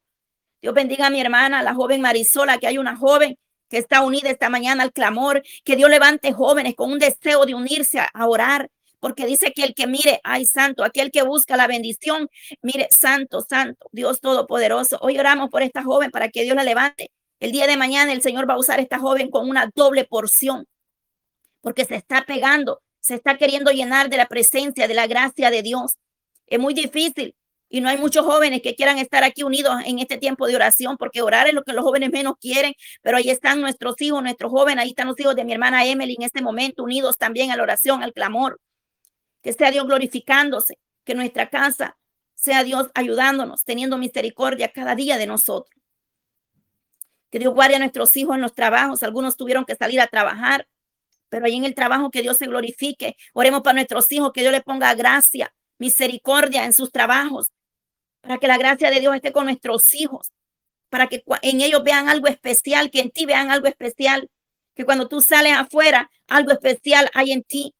[SPEAKER 1] Dios bendiga a mi hermana, la joven Marisola, que hay una joven que está unida esta mañana al clamor, que Dios levante jóvenes con un deseo de unirse a, a orar, porque dice que el que mire, ay santo, aquel que busca la bendición, mire, santo, santo, Dios todopoderoso. Hoy oramos por esta joven para que Dios la levante el día de mañana el Señor va a usar a esta joven con una doble porción, porque se está pegando, se está queriendo llenar de la presencia, de la gracia de Dios. Es muy difícil y no hay muchos jóvenes que quieran estar aquí unidos en este tiempo de oración, porque orar es lo que los jóvenes menos quieren, pero ahí están nuestros hijos, nuestros jóvenes, ahí están los hijos de mi hermana Emily en este momento, unidos también a la oración, al clamor. Que sea Dios glorificándose, que nuestra casa sea Dios ayudándonos, teniendo misericordia cada día de nosotros. Que Dios guarde a nuestros hijos en los trabajos. Algunos tuvieron que salir a trabajar, pero ahí en el trabajo que Dios se glorifique. Oremos para nuestros hijos, que Dios les ponga gracia, misericordia en sus trabajos, para que la gracia de Dios esté con nuestros hijos, para que en ellos vean algo especial, que en ti vean algo especial, que cuando tú sales afuera, algo especial hay en ti.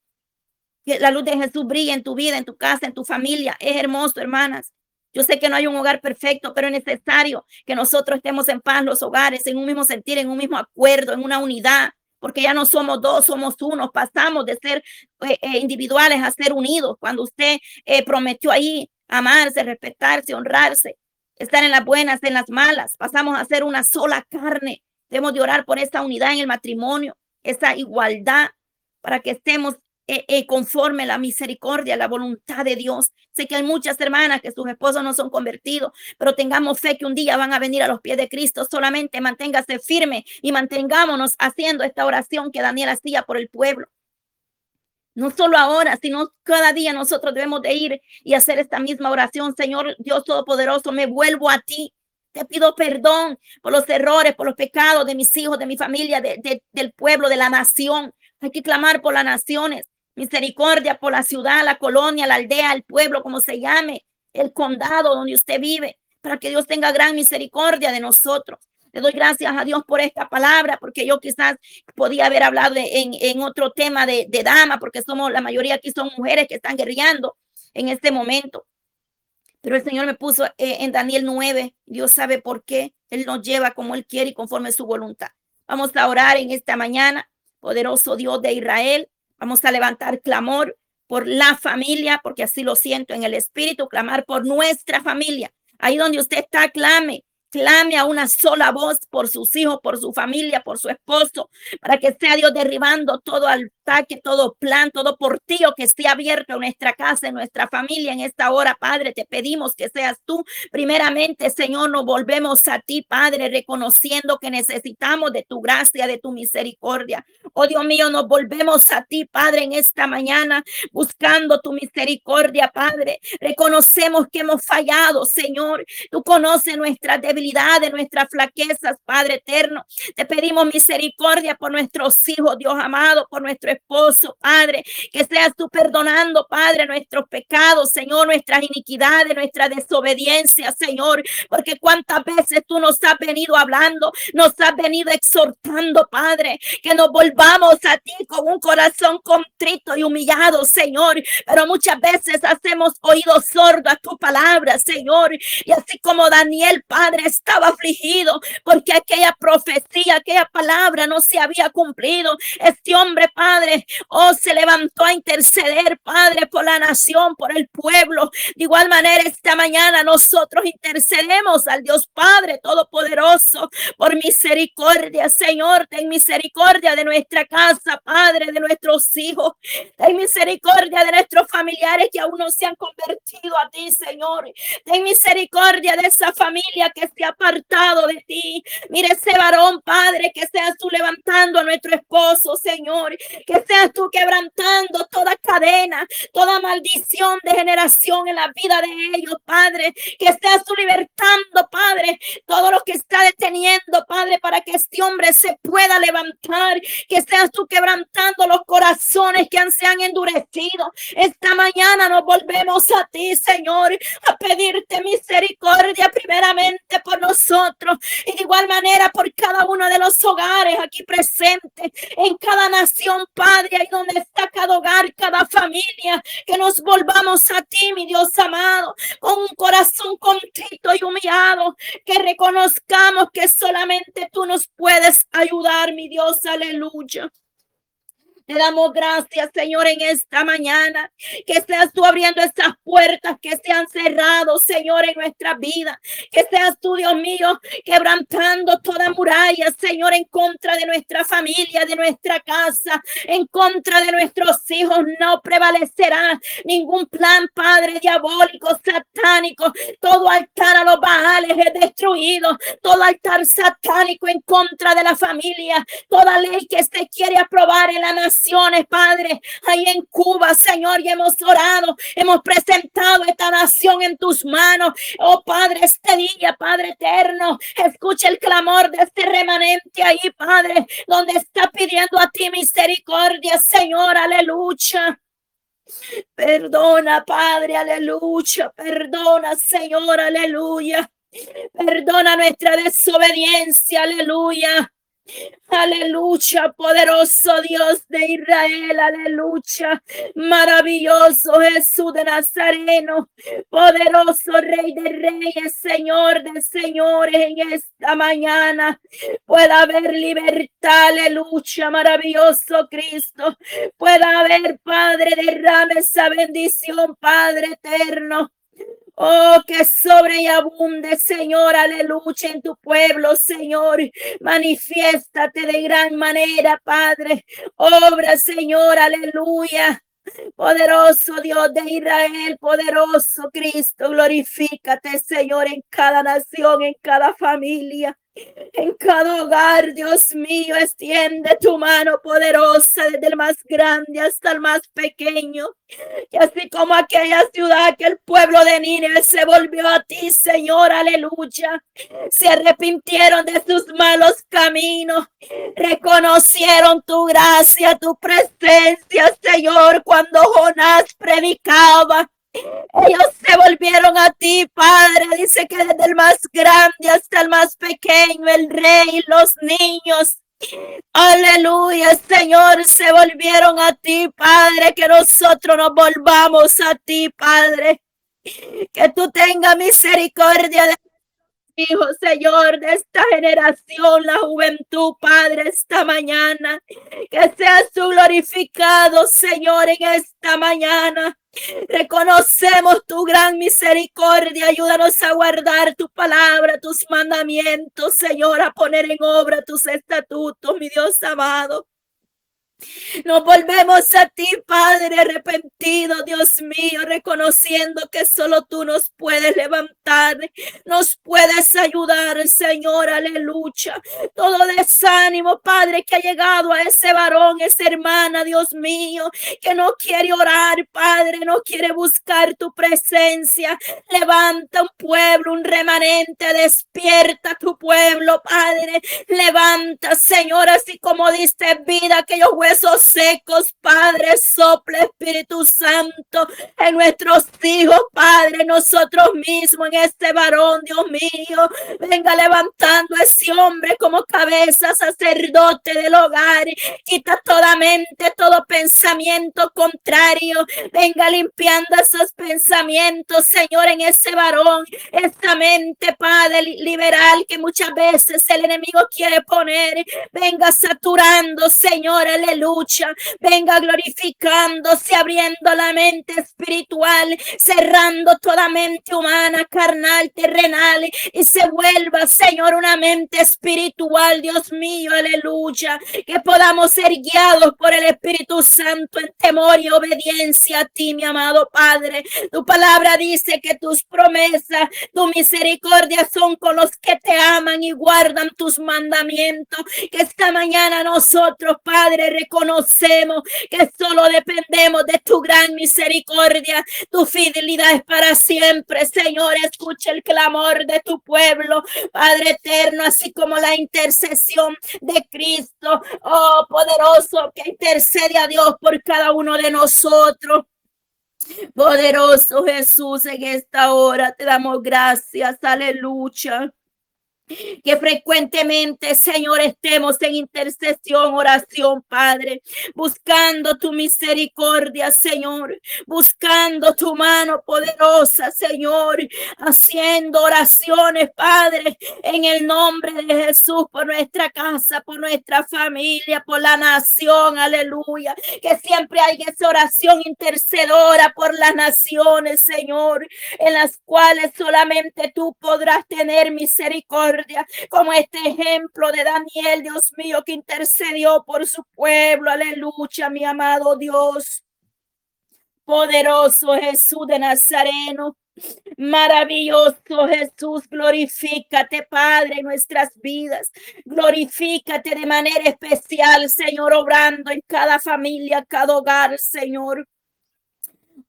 [SPEAKER 1] Que la luz de Jesús brille en tu vida, en tu casa, en tu familia. Es hermoso, hermanas. Yo sé que no hay un hogar perfecto, pero es necesario que nosotros estemos en paz los hogares, en un mismo sentir, en un mismo acuerdo, en una unidad, porque ya no somos dos, somos uno. Pasamos de ser eh, eh, individuales a ser unidos. Cuando usted eh, prometió ahí amarse, respetarse, honrarse, estar en las buenas, en las malas, pasamos a ser una sola carne. Debemos de orar por esa unidad en el matrimonio, esa igualdad, para que estemos eh, eh, conforme la misericordia, la voluntad de Dios. Sé que hay muchas hermanas que sus esposos no son convertidos, pero tengamos fe que un día van a venir a los pies de Cristo. Solamente manténgase firme y mantengámonos haciendo esta oración que Daniel hacía por el pueblo. No solo ahora, sino cada día nosotros debemos de ir y hacer esta misma oración. Señor Dios Todopoderoso, me vuelvo a ti. Te pido perdón por los errores, por los pecados de mis hijos, de mi familia, del pueblo, de la nación. Hay que clamar por las naciones misericordia por la ciudad, la colonia, la aldea, el pueblo, como se llame, el condado donde usted vive, para que Dios tenga gran misericordia de nosotros. Le doy gracias a Dios por esta palabra, porque yo quizás podía haber hablado en, en, otro tema de, de, dama, porque somos la mayoría aquí son mujeres que están guerreando en este momento. Pero el Señor me puso eh, en Daniel 9, Dios sabe por qué, Él nos lleva como Él quiere y conforme su voluntad. Vamos a orar en esta mañana, poderoso Dios de Israel. Vamos a levantar clamor por la familia, porque así lo siento en el espíritu, clamar por nuestra familia. Ahí donde usted está, clame, clame a una sola voz por sus hijos, por su familia, por su esposo, para que sea Dios derribando todo ataque, todo plan, todo portillo que esté abierto en nuestra casa, en nuestra familia en esta hora, Padre. Te pedimos que seas tú. Primeramente, Señor, nos volvemos a ti, Padre, reconociendo que necesitamos de tu gracia, de tu misericordia. Oh Dios mío, nos volvemos a ti, Padre, en esta mañana, buscando tu misericordia, Padre. Reconocemos que hemos fallado, Señor. Tú conoces nuestras debilidades, nuestras flaquezas, Padre eterno. Te pedimos misericordia por nuestros hijos, Dios amado, por nuestro esposo, Padre. Que seas tú perdonando, Padre, nuestros pecados, Señor, nuestras iniquidades, nuestra desobediencia, Señor. Porque cuántas veces tú nos has venido hablando, nos has venido exhortando, Padre, que nos volvamos a ti con un corazón contrito y humillado, Señor. Pero muchas veces hacemos oídos sordos a tu palabra, Señor. Y así como Daniel, Padre, estaba afligido porque aquella profecía, aquella palabra no se había cumplido. Este hombre, Padre, oh, se levantó a interceder, Padre, por la nación, por el pueblo. De igual manera, esta mañana nosotros intercedemos al Dios Padre Todopoderoso por misericordia, Señor, ten misericordia de nuestra casa, Padre, de nuestros hijos. Ten misericordia de nuestros familiares que aún no se han convertido a ti, Señor. Ten misericordia de esa familia que apartado de ti. Mire ese varón, Padre, que seas tú levantando a nuestro esposo, Señor. Que seas tú quebrantando toda cadena, toda maldición de generación en la vida de ellos, Padre. Que seas tú libertando, Padre, todo lo que está deteniendo, Padre, para que este hombre se pueda levantar. Que seas tú quebrantando los corazones que se han endurecido. Esta mañana nos volvemos a ti, Señor, a pedirte misericordia primeramente por nosotros y de igual manera por cada uno de los hogares aquí presentes, en cada nación, Padre, ahí donde está cada hogar, cada familia, que nos volvamos a ti, mi Dios amado, con un corazón contrito y humillado, que reconozcamos que solamente tú nos puedes ayudar, mi Dios, aleluya. Te damos gracias, Señor, en esta mañana. Que seas tú abriendo estas puertas que se han cerrado, Señor, en nuestra vida. Que seas tú, Dios mío, quebrantando toda muralla, Señor, en contra de nuestra familia, de nuestra casa, en contra de nuestros hijos. No prevalecerá ningún plan, Padre, diabólico, satánico. Todo altar a los baales es destruido. Todo altar satánico en contra de la familia. Toda ley que se quiere aprobar en la nación Padre, ahí en Cuba, Señor, y hemos orado, hemos presentado esta nación en tus manos. Oh Padre, este día, Padre eterno, escucha el clamor de este remanente ahí, Padre, donde está pidiendo a ti misericordia, Señor, aleluya. Perdona, Padre, aleluya. Perdona, Señor, aleluya. Perdona nuestra desobediencia, aleluya. Aleluya, poderoso Dios de Israel, aleluya. Maravilloso Jesús de Nazareno, poderoso Rey de Reyes, Señor de Señores, en esta mañana pueda haber libertad, aleluya, maravilloso Cristo. Pueda haber, Padre, derrame esa bendición, Padre eterno. Oh, que sobre y abunde, Señor, aleluya, en tu pueblo, Señor. Manifiéstate de gran manera, Padre. Obra, Señor, aleluya. Poderoso Dios de Israel, poderoso Cristo, glorifícate, Señor, en cada nación, en cada familia. En cada hogar, Dios mío, extiende tu mano poderosa desde el más grande hasta el más pequeño. Y así como aquella ciudad que el pueblo de Nínive se volvió a ti, Señor, aleluya. Se arrepintieron de sus malos caminos. Reconocieron tu gracia, tu presencia, Señor, cuando Jonás predicaba. Ellos se volvieron a ti, Padre. Dice que desde el más grande hasta el más pequeño, el rey, los niños. Aleluya, Señor, se volvieron a ti, Padre. Que nosotros nos volvamos a ti, Padre. Que tú tengas misericordia de hijos, Señor, de esta generación, la juventud, Padre, esta mañana. Que seas tú glorificado, Señor, en esta mañana. Reconocemos tu gran misericordia. Ayúdanos a guardar tu palabra, tus mandamientos, Señor, a poner en obra tus estatutos, mi Dios amado. Nos volvemos a ti, Padre, arrepentido, Dios mío, reconociendo que solo tú nos puedes levantar, nos puedes ayudar, Señor, aleluya. Todo desánimo, Padre, que ha llegado a ese varón, esa hermana, Dios mío, que no quiere orar, Padre, no quiere buscar tu presencia. Levanta un pueblo, un remanente, despierta tu pueblo, Padre. Levanta, Señor, así como dice vida, que yo esos secos, Padre, sople Espíritu Santo en nuestros hijos, Padre, nosotros mismos, en este varón, Dios mío. Venga levantando a ese hombre como cabeza sacerdote del hogar. Quita toda mente, todo pensamiento contrario. Venga limpiando esos pensamientos, Señor, en ese varón, esta mente, Padre, liberal que muchas veces el enemigo quiere poner. Venga saturando, Señor, aleluya lucha venga glorificándose, abriendo la mente espiritual, cerrando toda mente humana, carnal, terrenal, y se vuelva, Señor, una mente espiritual, Dios mío, aleluya, que podamos ser guiados por el Espíritu Santo en temor y obediencia a ti, mi amado Padre. Tu palabra dice que tus promesas, tu misericordia son con los que te aman y guardan tus mandamientos. Que esta mañana nosotros, Padre, reconocemos que solo dependemos de tu gran misericordia. Tu fidelidad es para siempre, Señor. Escucha el clamor de tu pueblo, Padre eterno, así como la intercesión de Cristo, oh poderoso, que intercede a Dios por cada uno de nosotros. Poderoso Jesús, en esta hora te damos gracias, aleluya que frecuentemente, Señor, estemos en intercesión, oración, Padre, buscando tu misericordia, Señor, buscando tu mano poderosa, Señor, haciendo oraciones, Padre, en el nombre de Jesús, por nuestra casa, por nuestra familia, por la nación, aleluya, que siempre hay esa oración intercedora por las naciones, Señor, en las cuales solamente tú podrás tener misericordia como este ejemplo de Daniel, Dios mío, que intercedió por su pueblo. Aleluya, mi amado Dios. Poderoso Jesús de Nazareno. Maravilloso Jesús, glorifícate, Padre, en nuestras vidas. Glorifícate de manera especial, Señor, obrando en cada familia, cada hogar, Señor.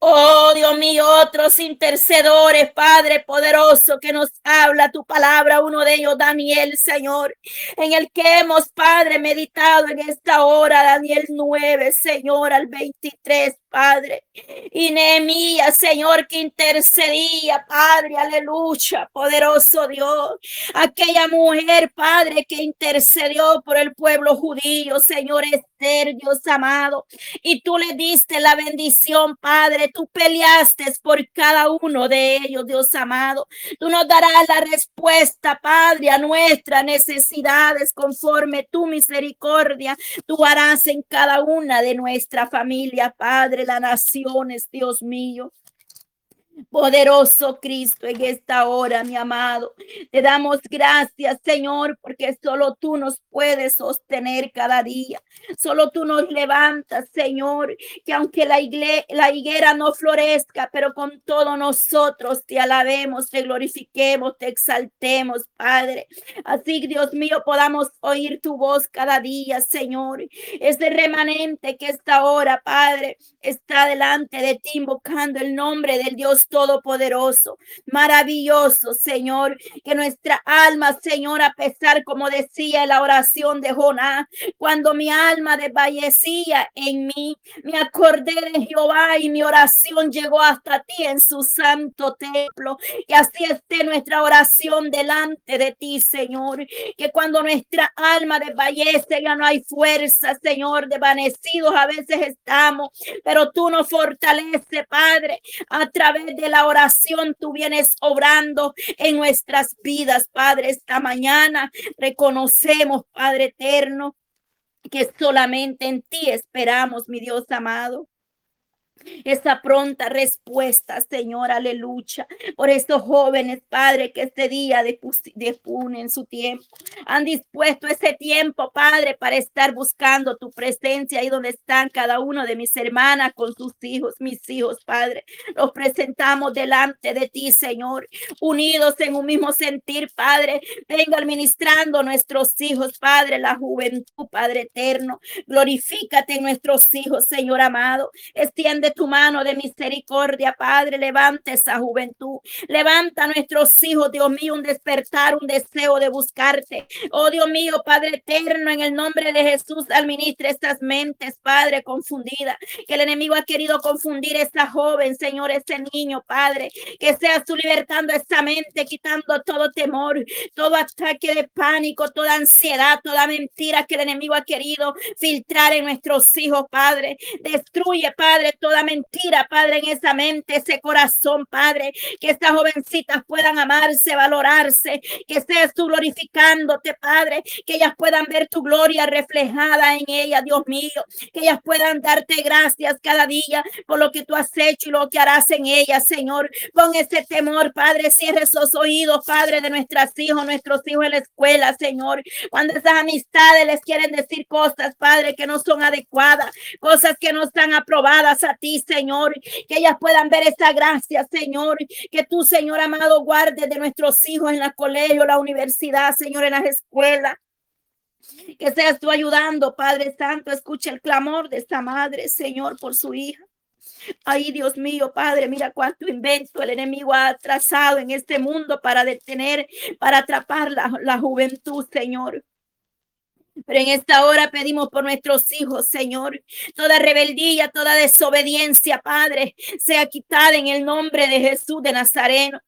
[SPEAKER 1] Oh Dios mío, otros intercedores, Padre poderoso, que nos habla tu palabra, uno de ellos, Daniel, Señor, en el que hemos, Padre, meditado en esta hora, Daniel 9, Señor, al 23, Padre. Y Nehemías, Señor, que intercedía, Padre, aleluya, poderoso Dios. Aquella mujer, Padre, que intercedió por el pueblo judío, Señor, Esther, Dios amado. Y tú le diste la bendición, Padre. Tú peleaste por cada uno de ellos, Dios amado. Tú nos darás la respuesta, Padre, a nuestras necesidades conforme tu misericordia. Tú harás en cada una de nuestra familia, Padre las naciones, Dios mío. Poderoso Cristo, en esta hora, mi amado, te damos gracias, Señor, porque solo tú nos puedes sostener cada día. Solo tú nos levantas, Señor, que aunque la, la higuera no florezca, pero con todo nosotros te alabemos, te glorifiquemos, te exaltemos, Padre. Así, Dios mío, podamos oír tu voz cada día, Señor. Ese remanente que esta hora, Padre, está delante de ti, invocando el nombre del Dios Todopoderoso, maravilloso, Señor, que nuestra alma, Señor, a pesar, como decía la oración de Jonás, cuando mi alma desfallecía en mí, me acordé de Jehová y mi oración llegó hasta ti en su santo templo. Y así esté nuestra oración delante de ti, Señor, que cuando nuestra alma desfallece, ya no hay fuerza, Señor, desvanecidos a veces estamos, pero tú nos fortaleces, Padre, a través de de la oración tú vienes obrando en nuestras vidas, Padre, esta mañana. Reconocemos, Padre eterno, que solamente en ti esperamos, mi Dios amado esa pronta respuesta, Señor, aleluya, por estos jóvenes, Padre, que este día en su tiempo, han dispuesto ese tiempo, Padre, para estar buscando tu presencia ahí donde están cada uno de mis hermanas con sus hijos, mis hijos, Padre. Los presentamos delante de ti, Señor, unidos en un mismo sentir, Padre. Venga administrando nuestros hijos, Padre, la juventud, Padre eterno. Glorifícate en nuestros hijos, Señor amado. Extiende tu mano de misericordia, Padre. Levanta esa juventud. Levanta a nuestros hijos, Dios mío, un despertar, un deseo de buscarte. Oh Dios mío, Padre eterno, en el nombre de Jesús, administra estas mentes, Padre, confundida. Que el enemigo ha querido confundir a esta joven, Señor, ese niño, Padre. Que seas tú libertando esta mente, quitando todo temor, todo ataque de pánico, toda ansiedad, toda mentira que el enemigo ha querido filtrar en nuestros hijos, Padre. Destruye, Padre, toda mentira, Padre, en esa mente, ese corazón, Padre, que estas jovencitas puedan amarse, valorarse, que seas tú glorificándote, Padre, que ellas puedan ver tu gloria reflejada en ella, Dios mío, que ellas puedan darte gracias cada día por lo que tú has hecho y lo que harás en ellas, Señor. Con ese temor, Padre, cierre esos oídos, Padre, de nuestras hijos, nuestros hijos en la escuela, Señor. Cuando esas amistades les quieren decir cosas, Padre, que no son adecuadas, cosas que no están aprobadas a ti, Señor, que ellas puedan ver esa gracia, Señor, que tú, Señor amado, guardes de nuestros hijos en la colegio, la universidad, Señor, en las escuelas. Que seas tú ayudando, Padre Santo, escucha el clamor de esta madre, Señor, por su hija. Ay, Dios mío, Padre, mira cuánto invento el enemigo ha trazado en este mundo para detener, para atrapar la juventud, Señor. Pero en esta hora pedimos por nuestros hijos, Señor, toda rebeldía, toda desobediencia, Padre, sea quitada en el nombre de Jesús de Nazareno.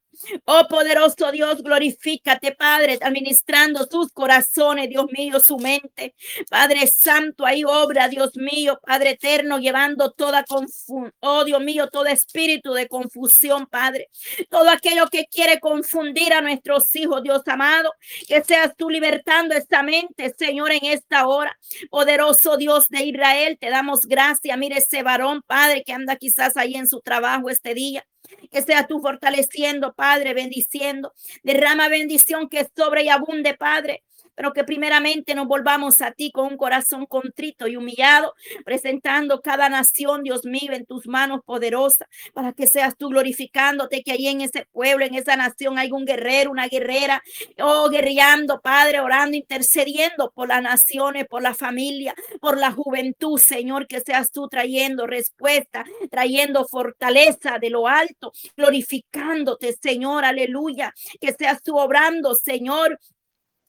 [SPEAKER 1] Oh poderoso Dios, glorifícate, Padre, administrando sus corazones, Dios mío, su mente. Padre Santo, ahí obra, Dios mío, Padre eterno, llevando toda confusión, oh Dios mío, todo espíritu de confusión, Padre. Todo aquello que quiere confundir a nuestros hijos, Dios amado, que seas tú libertando esta mente, Señor, en esta hora. Poderoso Dios de Israel, te damos gracias. Mire ese varón, Padre, que anda quizás ahí en su trabajo este día que sea tú fortaleciendo, Padre, bendiciendo. Derrama bendición que sobre y abunde, Padre pero que primeramente nos volvamos a ti con un corazón contrito y humillado, presentando cada nación, Dios mío, en tus manos poderosas, para que seas tú glorificándote, que ahí en ese pueblo, en esa nación, hay un guerrero, una guerrera, oh, guerreando, Padre, orando, intercediendo por las naciones, por la familia, por la juventud, Señor, que seas tú trayendo respuesta, trayendo fortaleza de lo alto, glorificándote, Señor, aleluya, que seas tú obrando, Señor,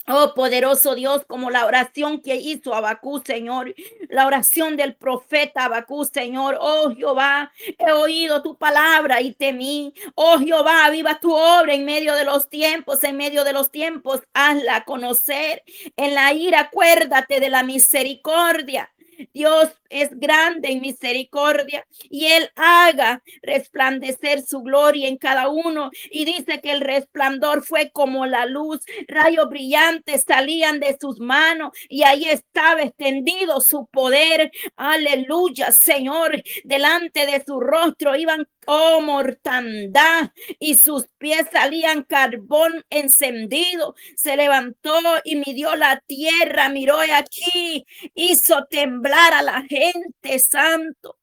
[SPEAKER 1] Oh poderoso Dios, como la oración que hizo Abacú, Señor, la oración del profeta Abacú, Señor. Oh Jehová, he oído tu palabra y temí. Oh Jehová, viva tu obra en medio de los tiempos, en medio de los tiempos, hazla conocer. En la ira, acuérdate de la misericordia Dios es grande en misericordia y Él haga resplandecer su gloria en cada uno. Y dice que el resplandor fue como la luz, rayos brillantes salían de sus manos y ahí estaba extendido su poder. Aleluya, Señor, delante de su rostro iban oh mortandad y sus pies salían carbón encendido. Se levantó y midió la tierra, miró aquí, hizo temblar a la gente, santo.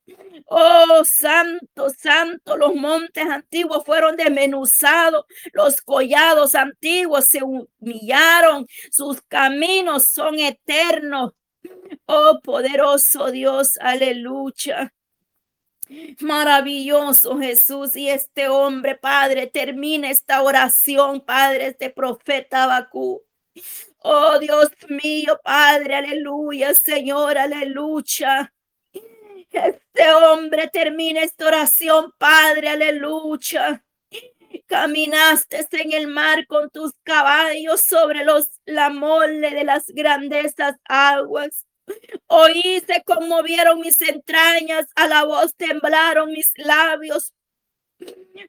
[SPEAKER 1] Oh, santo, santo, los montes antiguos fueron desmenuzados, los collados antiguos se humillaron, sus caminos son eternos. Oh, poderoso Dios, aleluya. Maravilloso Jesús y este hombre, Padre, termina esta oración, Padre, este profeta Bakú. Oh Dios mío, Padre, aleluya, Señor, aleluya. Este hombre termina esta oración, Padre, aleluya. Caminaste en el mar con tus caballos sobre los la mole de las grandezas aguas. Oí, se conmovieron mis entrañas, a la voz temblaron mis labios.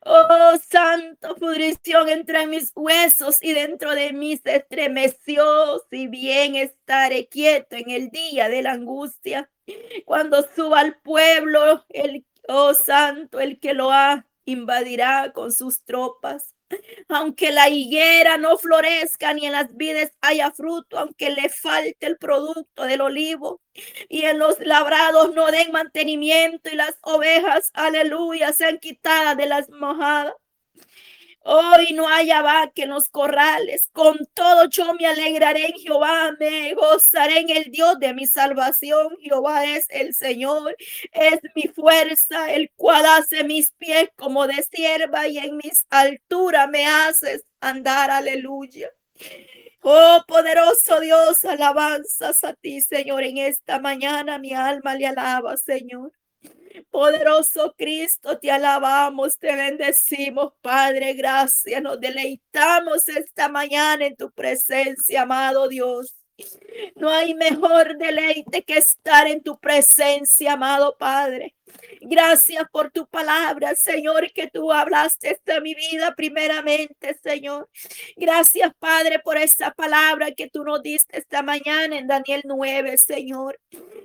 [SPEAKER 1] Oh, santo pudrición entre mis huesos y dentro de mí se estremeció. Si bien estaré quieto en el día de la angustia, cuando suba al pueblo, el, oh santo, el que lo ha, invadirá con sus tropas. Aunque la higuera no florezca ni en las vides haya fruto, aunque le falte el producto del olivo y en los labrados no den mantenimiento y las ovejas, aleluya, sean quitadas de las mojadas. Hoy no haya vaca en los corrales. Con todo yo me alegraré en Jehová, me gozaré en el Dios de mi salvación. Jehová es el Señor, es mi fuerza, el cual hace mis pies como de sierva y en mis alturas me haces andar. Aleluya. Oh poderoso Dios, alabanzas a ti, Señor, en esta mañana mi alma le alaba, Señor. Poderoso Cristo, te alabamos, te bendecimos, Padre, gracias. Nos deleitamos esta mañana en tu presencia, amado Dios. No hay mejor deleite que estar en tu presencia, amado Padre. Gracias por tu palabra, Señor, que tú hablaste de mi vida primeramente, Señor. Gracias, Padre, por esa palabra que tú nos diste esta mañana en Daniel 9, Señor.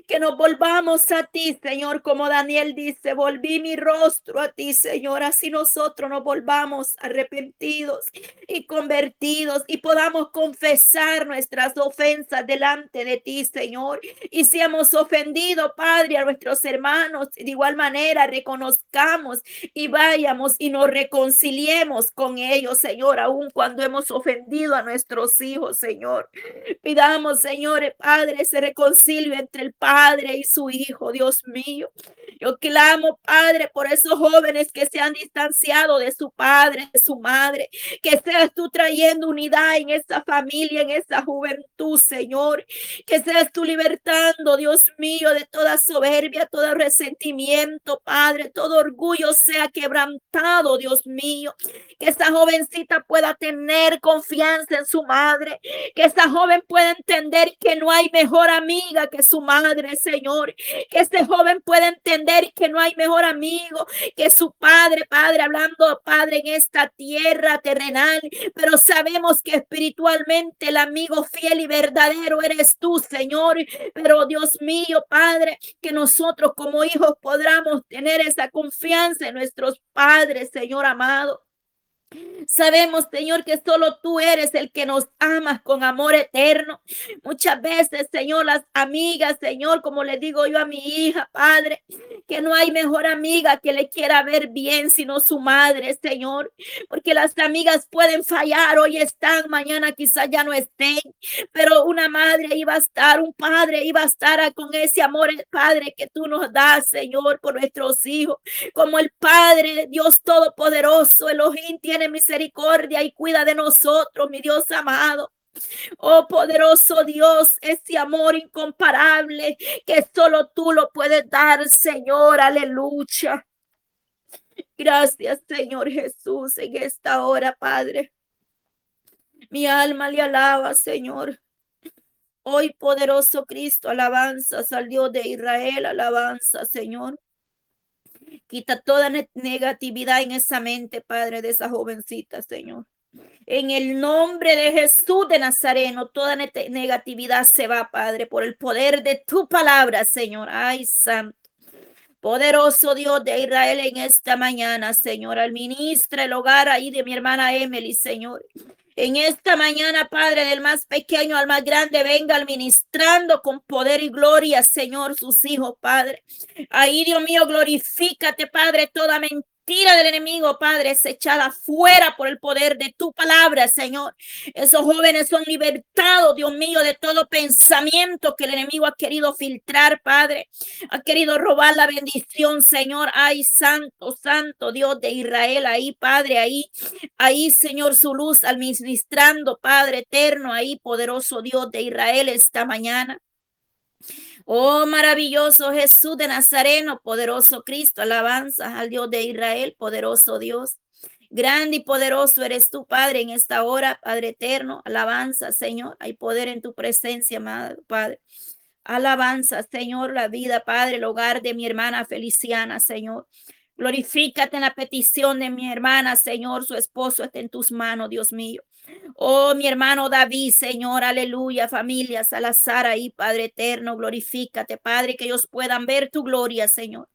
[SPEAKER 1] Que nos volvamos a ti, Señor, como Daniel dice, volví mi rostro a ti, Señor. Así nosotros nos volvamos arrepentidos y convertidos y podamos confesar nuestras ofensas delante de ti, Señor. Y si hemos ofendido, Padre, a nuestros hermanos, de igual manera reconozcamos y vayamos y nos reconciliemos con ellos, Señor, aun cuando hemos ofendido a nuestros hijos, Señor. Pidamos, Señor, Padre, ese reconcilio entre el Padre y su Hijo, Dios mío. Yo clamo, Padre, por esos jóvenes que se han distanciado de su padre, de su madre, que seas tú trayendo unidad en esa familia, en esa juventud, Señor, que seas tú libertando, Dios mío, de toda soberbia, todo resentimiento, Padre, todo orgullo sea quebrantado, Dios mío, que esa jovencita pueda tener confianza en su madre, que esa joven pueda entender que no hay mejor amiga que su madre, Señor, que ese joven pueda entender que no hay mejor amigo que su padre, padre, hablando padre en esta tierra terrenal, pero sabemos que espiritualmente el amigo fiel y verdadero eres tú, Señor. Pero Dios mío, Padre, que nosotros como hijos podamos tener esa confianza en nuestros padres, Señor amado. Sabemos, Señor, que solo tú eres el que nos amas con amor eterno. Muchas veces, Señor, las amigas, Señor, como le digo yo a mi hija, Padre, que no hay mejor amiga que le quiera ver bien sino su madre, Señor, porque las amigas pueden fallar, hoy están, mañana quizás ya no estén, pero una madre iba a estar, un padre iba a estar con ese amor, Padre, que tú nos das, Señor, por nuestros hijos, como el Padre, Dios Todopoderoso, Elohim tiene misericordia y cuida de nosotros, mi Dios amado. Oh poderoso Dios, ese amor incomparable que solo tú lo puedes dar, Señor. Aleluya. Gracias, Señor Jesús, en esta hora, Padre. Mi alma le alaba, Señor. Hoy, poderoso Cristo, alabanzas al Dios de Israel, alabanza, Señor. Quita toda negatividad en esa mente, Padre, de esa jovencita, Señor. En el nombre de Jesús de Nazareno, toda negatividad se va, Padre, por el poder de tu palabra, Señor. Ay, Santo. Poderoso Dios de Israel en esta mañana, Señor. Administra el hogar ahí de mi hermana Emily, Señor. En esta mañana, Padre, del más pequeño al más grande, venga administrando con poder y gloria, Señor, sus hijos, Padre. Ahí, Dios mío, glorifícate, Padre, toda mentira Tira del enemigo, Padre, es echada fuera por el poder de tu palabra, Señor. Esos jóvenes son libertados, Dios mío, de todo pensamiento que el enemigo ha querido filtrar, Padre. Ha querido robar la bendición, Señor. Ay, santo, santo Dios de Israel, ahí, Padre, ahí, ahí, Señor, su luz administrando, Padre eterno, ahí, poderoso Dios de Israel, esta mañana. Oh, maravilloso Jesús de Nazareno, poderoso Cristo, alabanza al Dios de Israel, poderoso Dios. Grande y poderoso eres tu Padre, en esta hora, Padre eterno. Alabanza, Señor. Hay poder en tu presencia, Padre. Alabanza, Señor, la vida, Padre, el hogar de mi hermana Feliciana, Señor. Glorifícate en la petición de mi hermana, Señor. Su esposo está en tus manos, Dios mío. Oh, mi hermano David, Señor, aleluya, familia Salazar ahí, Padre eterno, glorifícate, Padre, que ellos puedan ver tu gloria, Señor.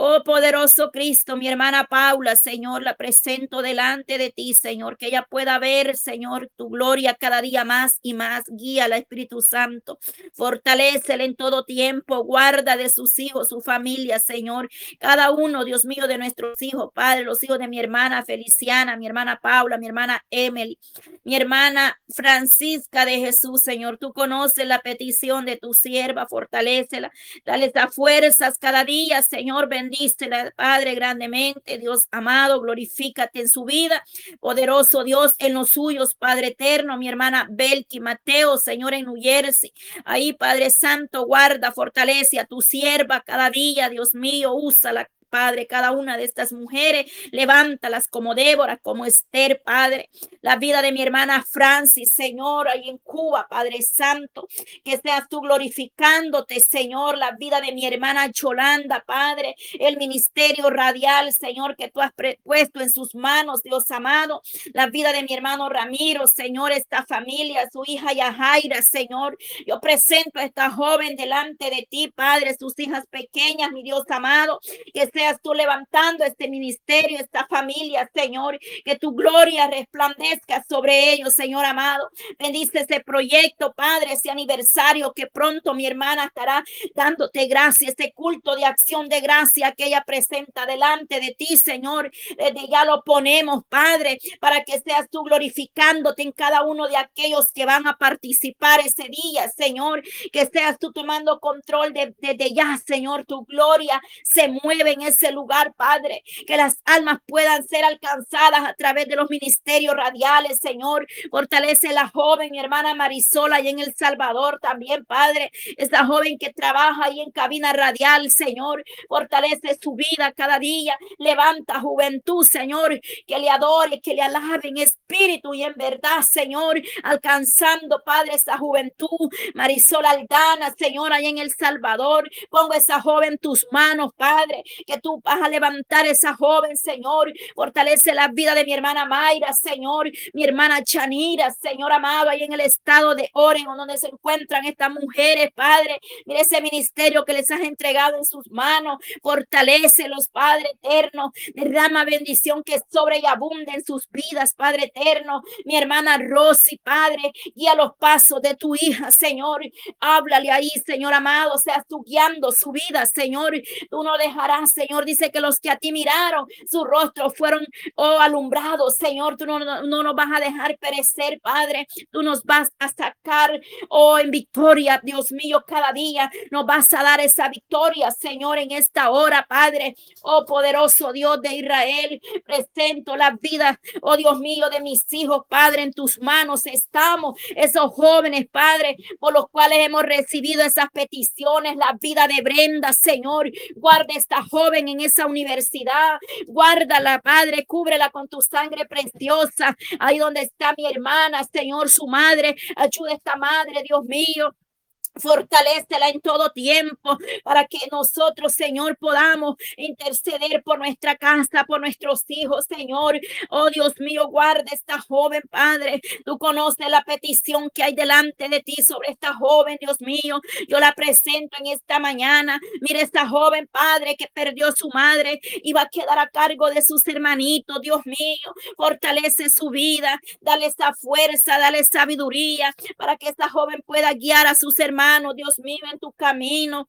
[SPEAKER 1] Oh poderoso Cristo, mi hermana Paula, Señor, la presento delante de ti, Señor, que ella pueda ver, Señor, tu gloria cada día más y más. Guía al Espíritu Santo, fortalecele en todo tiempo, guarda de sus hijos, su familia, Señor, cada uno, Dios mío, de nuestros hijos, Padre, los hijos de mi hermana Feliciana, mi hermana Paula, mi hermana Emily, mi hermana Francisca de Jesús, Señor, tú conoces la petición de tu sierva, fortalecela, dale las fuerzas cada día, Señor, bendícela, Padre, grandemente. Dios amado, glorifícate en su vida. Poderoso Dios en los suyos, Padre eterno. Mi hermana Belki, Mateo, Señor, en New. Ahí, Padre Santo, guarda, fortalece a tu sierva cada día, Dios mío, úsala Padre, cada una de estas mujeres, levántalas como Débora, como Esther, Padre. La vida de mi hermana Francis, Señor, ahí en Cuba, Padre Santo, que seas tú glorificándote, Señor, la vida de mi hermana Cholanda, Padre, el ministerio radial, Señor, que tú has puesto en sus manos, Dios amado, la vida de mi hermano Ramiro, Señor, esta familia, su hija Yajaira, Señor, yo presento a esta joven delante de ti, Padre, sus hijas pequeñas, mi Dios amado, que seas tú levantando este ministerio, esta familia, Señor, que tu gloria resplandezca sobre ellos, Señor amado. Bendice ese proyecto, Padre, ese aniversario que pronto mi hermana estará dándote gracia, este culto de acción de gracia que ella presenta delante de ti, Señor. Desde ya lo ponemos, Padre, para que seas tú glorificándote en cada uno de aquellos que van a participar ese día, Señor, que seas tú tomando control desde de, ya, Señor, tu gloria se mueve en ese lugar, Padre, que las almas puedan ser alcanzadas a través de los ministerios radiales, Señor. Fortalece la joven, mi hermana Marisola, y en El Salvador también, Padre. Esa joven que trabaja ahí en cabina radial, Señor. Fortalece su vida cada día. Levanta juventud, Señor, que le adore, que le alabe en espíritu y en verdad, Señor. Alcanzando, Padre, esa juventud. Marisol Aldana, Señor, ahí en El Salvador. Pongo esa joven en tus manos, Padre. Que tú vas a levantar esa joven, Señor. Fortalece la vida de mi hermana Mayra, Señor. Mi hermana Chanira, Señor amado, ahí en el estado de Oregon, donde se encuentran estas mujeres, Padre. Mire ese ministerio que les has entregado en sus manos. los Padre eterno. Derrama bendición que sobre y abunde en sus vidas, Padre eterno. Mi hermana Rosy, Padre, guía los pasos de tu hija, Señor. Háblale ahí, Señor amado. Seas tú guiando su vida, Señor. Tú no dejarás, Señor Señor, dice que los que a ti miraron, su rostro fueron oh, alumbrados. Señor, tú no, no, nos vas a dejar perecer, Padre. Tú nos vas a sacar, oh, en victoria, Dios mío, cada día nos vas a dar esa victoria, Señor, en esta hora, Padre. Oh, poderoso Dios de Israel, presento la vida, oh Dios mío, de mis hijos, Padre, en tus manos estamos, esos jóvenes, Padre, por los cuales hemos recibido esas peticiones, la vida de Brenda, Señor, guarda esta joven en esa universidad. Guárdala, Padre, cúbrela con tu sangre preciosa. Ahí donde está mi hermana, Señor, su madre. Ayuda a esta madre, Dios mío. Fortalécela en todo tiempo para que nosotros, Señor, podamos interceder por nuestra casa, por nuestros hijos, Señor. Oh Dios mío, guarda esta joven, Padre. Tú conoces la petición que hay delante de ti sobre esta joven, Dios mío. Yo la presento en esta mañana. Mira esta joven, Padre, que perdió su madre y va a quedar a cargo de sus hermanitos, Dios mío. Fortalece su vida, dale esa fuerza, dale sabiduría para que esta joven pueda guiar a sus hermanos Dios mío, en tu camino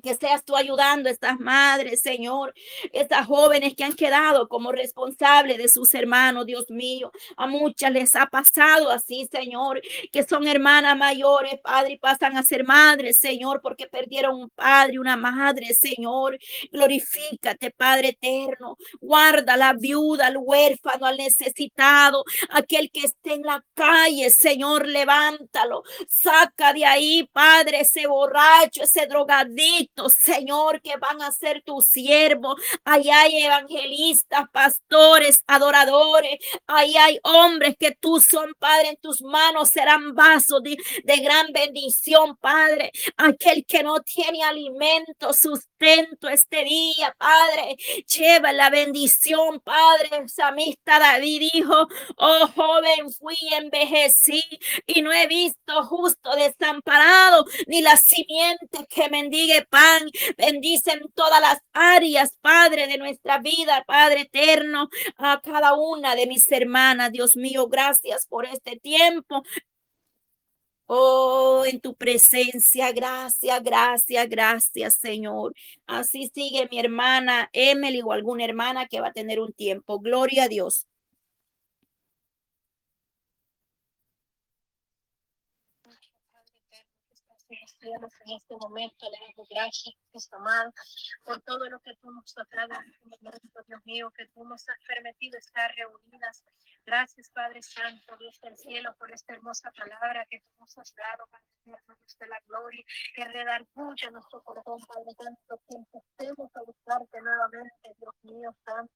[SPEAKER 1] que seas tú ayudando a estas madres, Señor, estas jóvenes que han quedado como responsables de sus hermanos, Dios mío. A muchas les ha pasado así, Señor, que son hermanas mayores, Padre, y pasan a ser madres, Señor, porque perdieron un padre, una madre, Señor. Glorifícate, Padre eterno. Guarda la viuda, al huérfano, al necesitado, aquel que esté en la calle, Señor, levántalo. Saca de ahí, Padre, ese borracho, ese drogadicto Señor, que van a ser tus siervos. Ahí hay evangelistas, pastores, adoradores. Ahí hay hombres que tú son, Padre, en tus manos serán vasos de, de gran bendición, Padre. Aquel que no tiene alimento, sus este día, Padre. Lleva la bendición, Padre. Samista David dijo, oh joven, fui envejecí y no he visto justo desamparado, ni la simiente que mendigue pan. Bendicen todas las áreas, Padre, de nuestra vida, Padre eterno, a cada una de mis hermanas. Dios mío, gracias por este tiempo. Oh, en tu presencia, gracias, gracias, gracias, Señor. Así sigue mi hermana Emily o alguna hermana que va a tener un tiempo. Gloria a Dios.
[SPEAKER 2] En este momento. Le damos gracias, amado, por todo lo que tú nos has dado Dios mío, que tú nos has permitido estar reunidas. Gracias, Padre Santo, Dios del cielo, por esta hermosa palabra que tú nos has dado, Padre Dios de la gloria, que redarguye nuestro corazón, Padre Santo, que empecemos a buscarte nuevamente, Dios mío, Santo.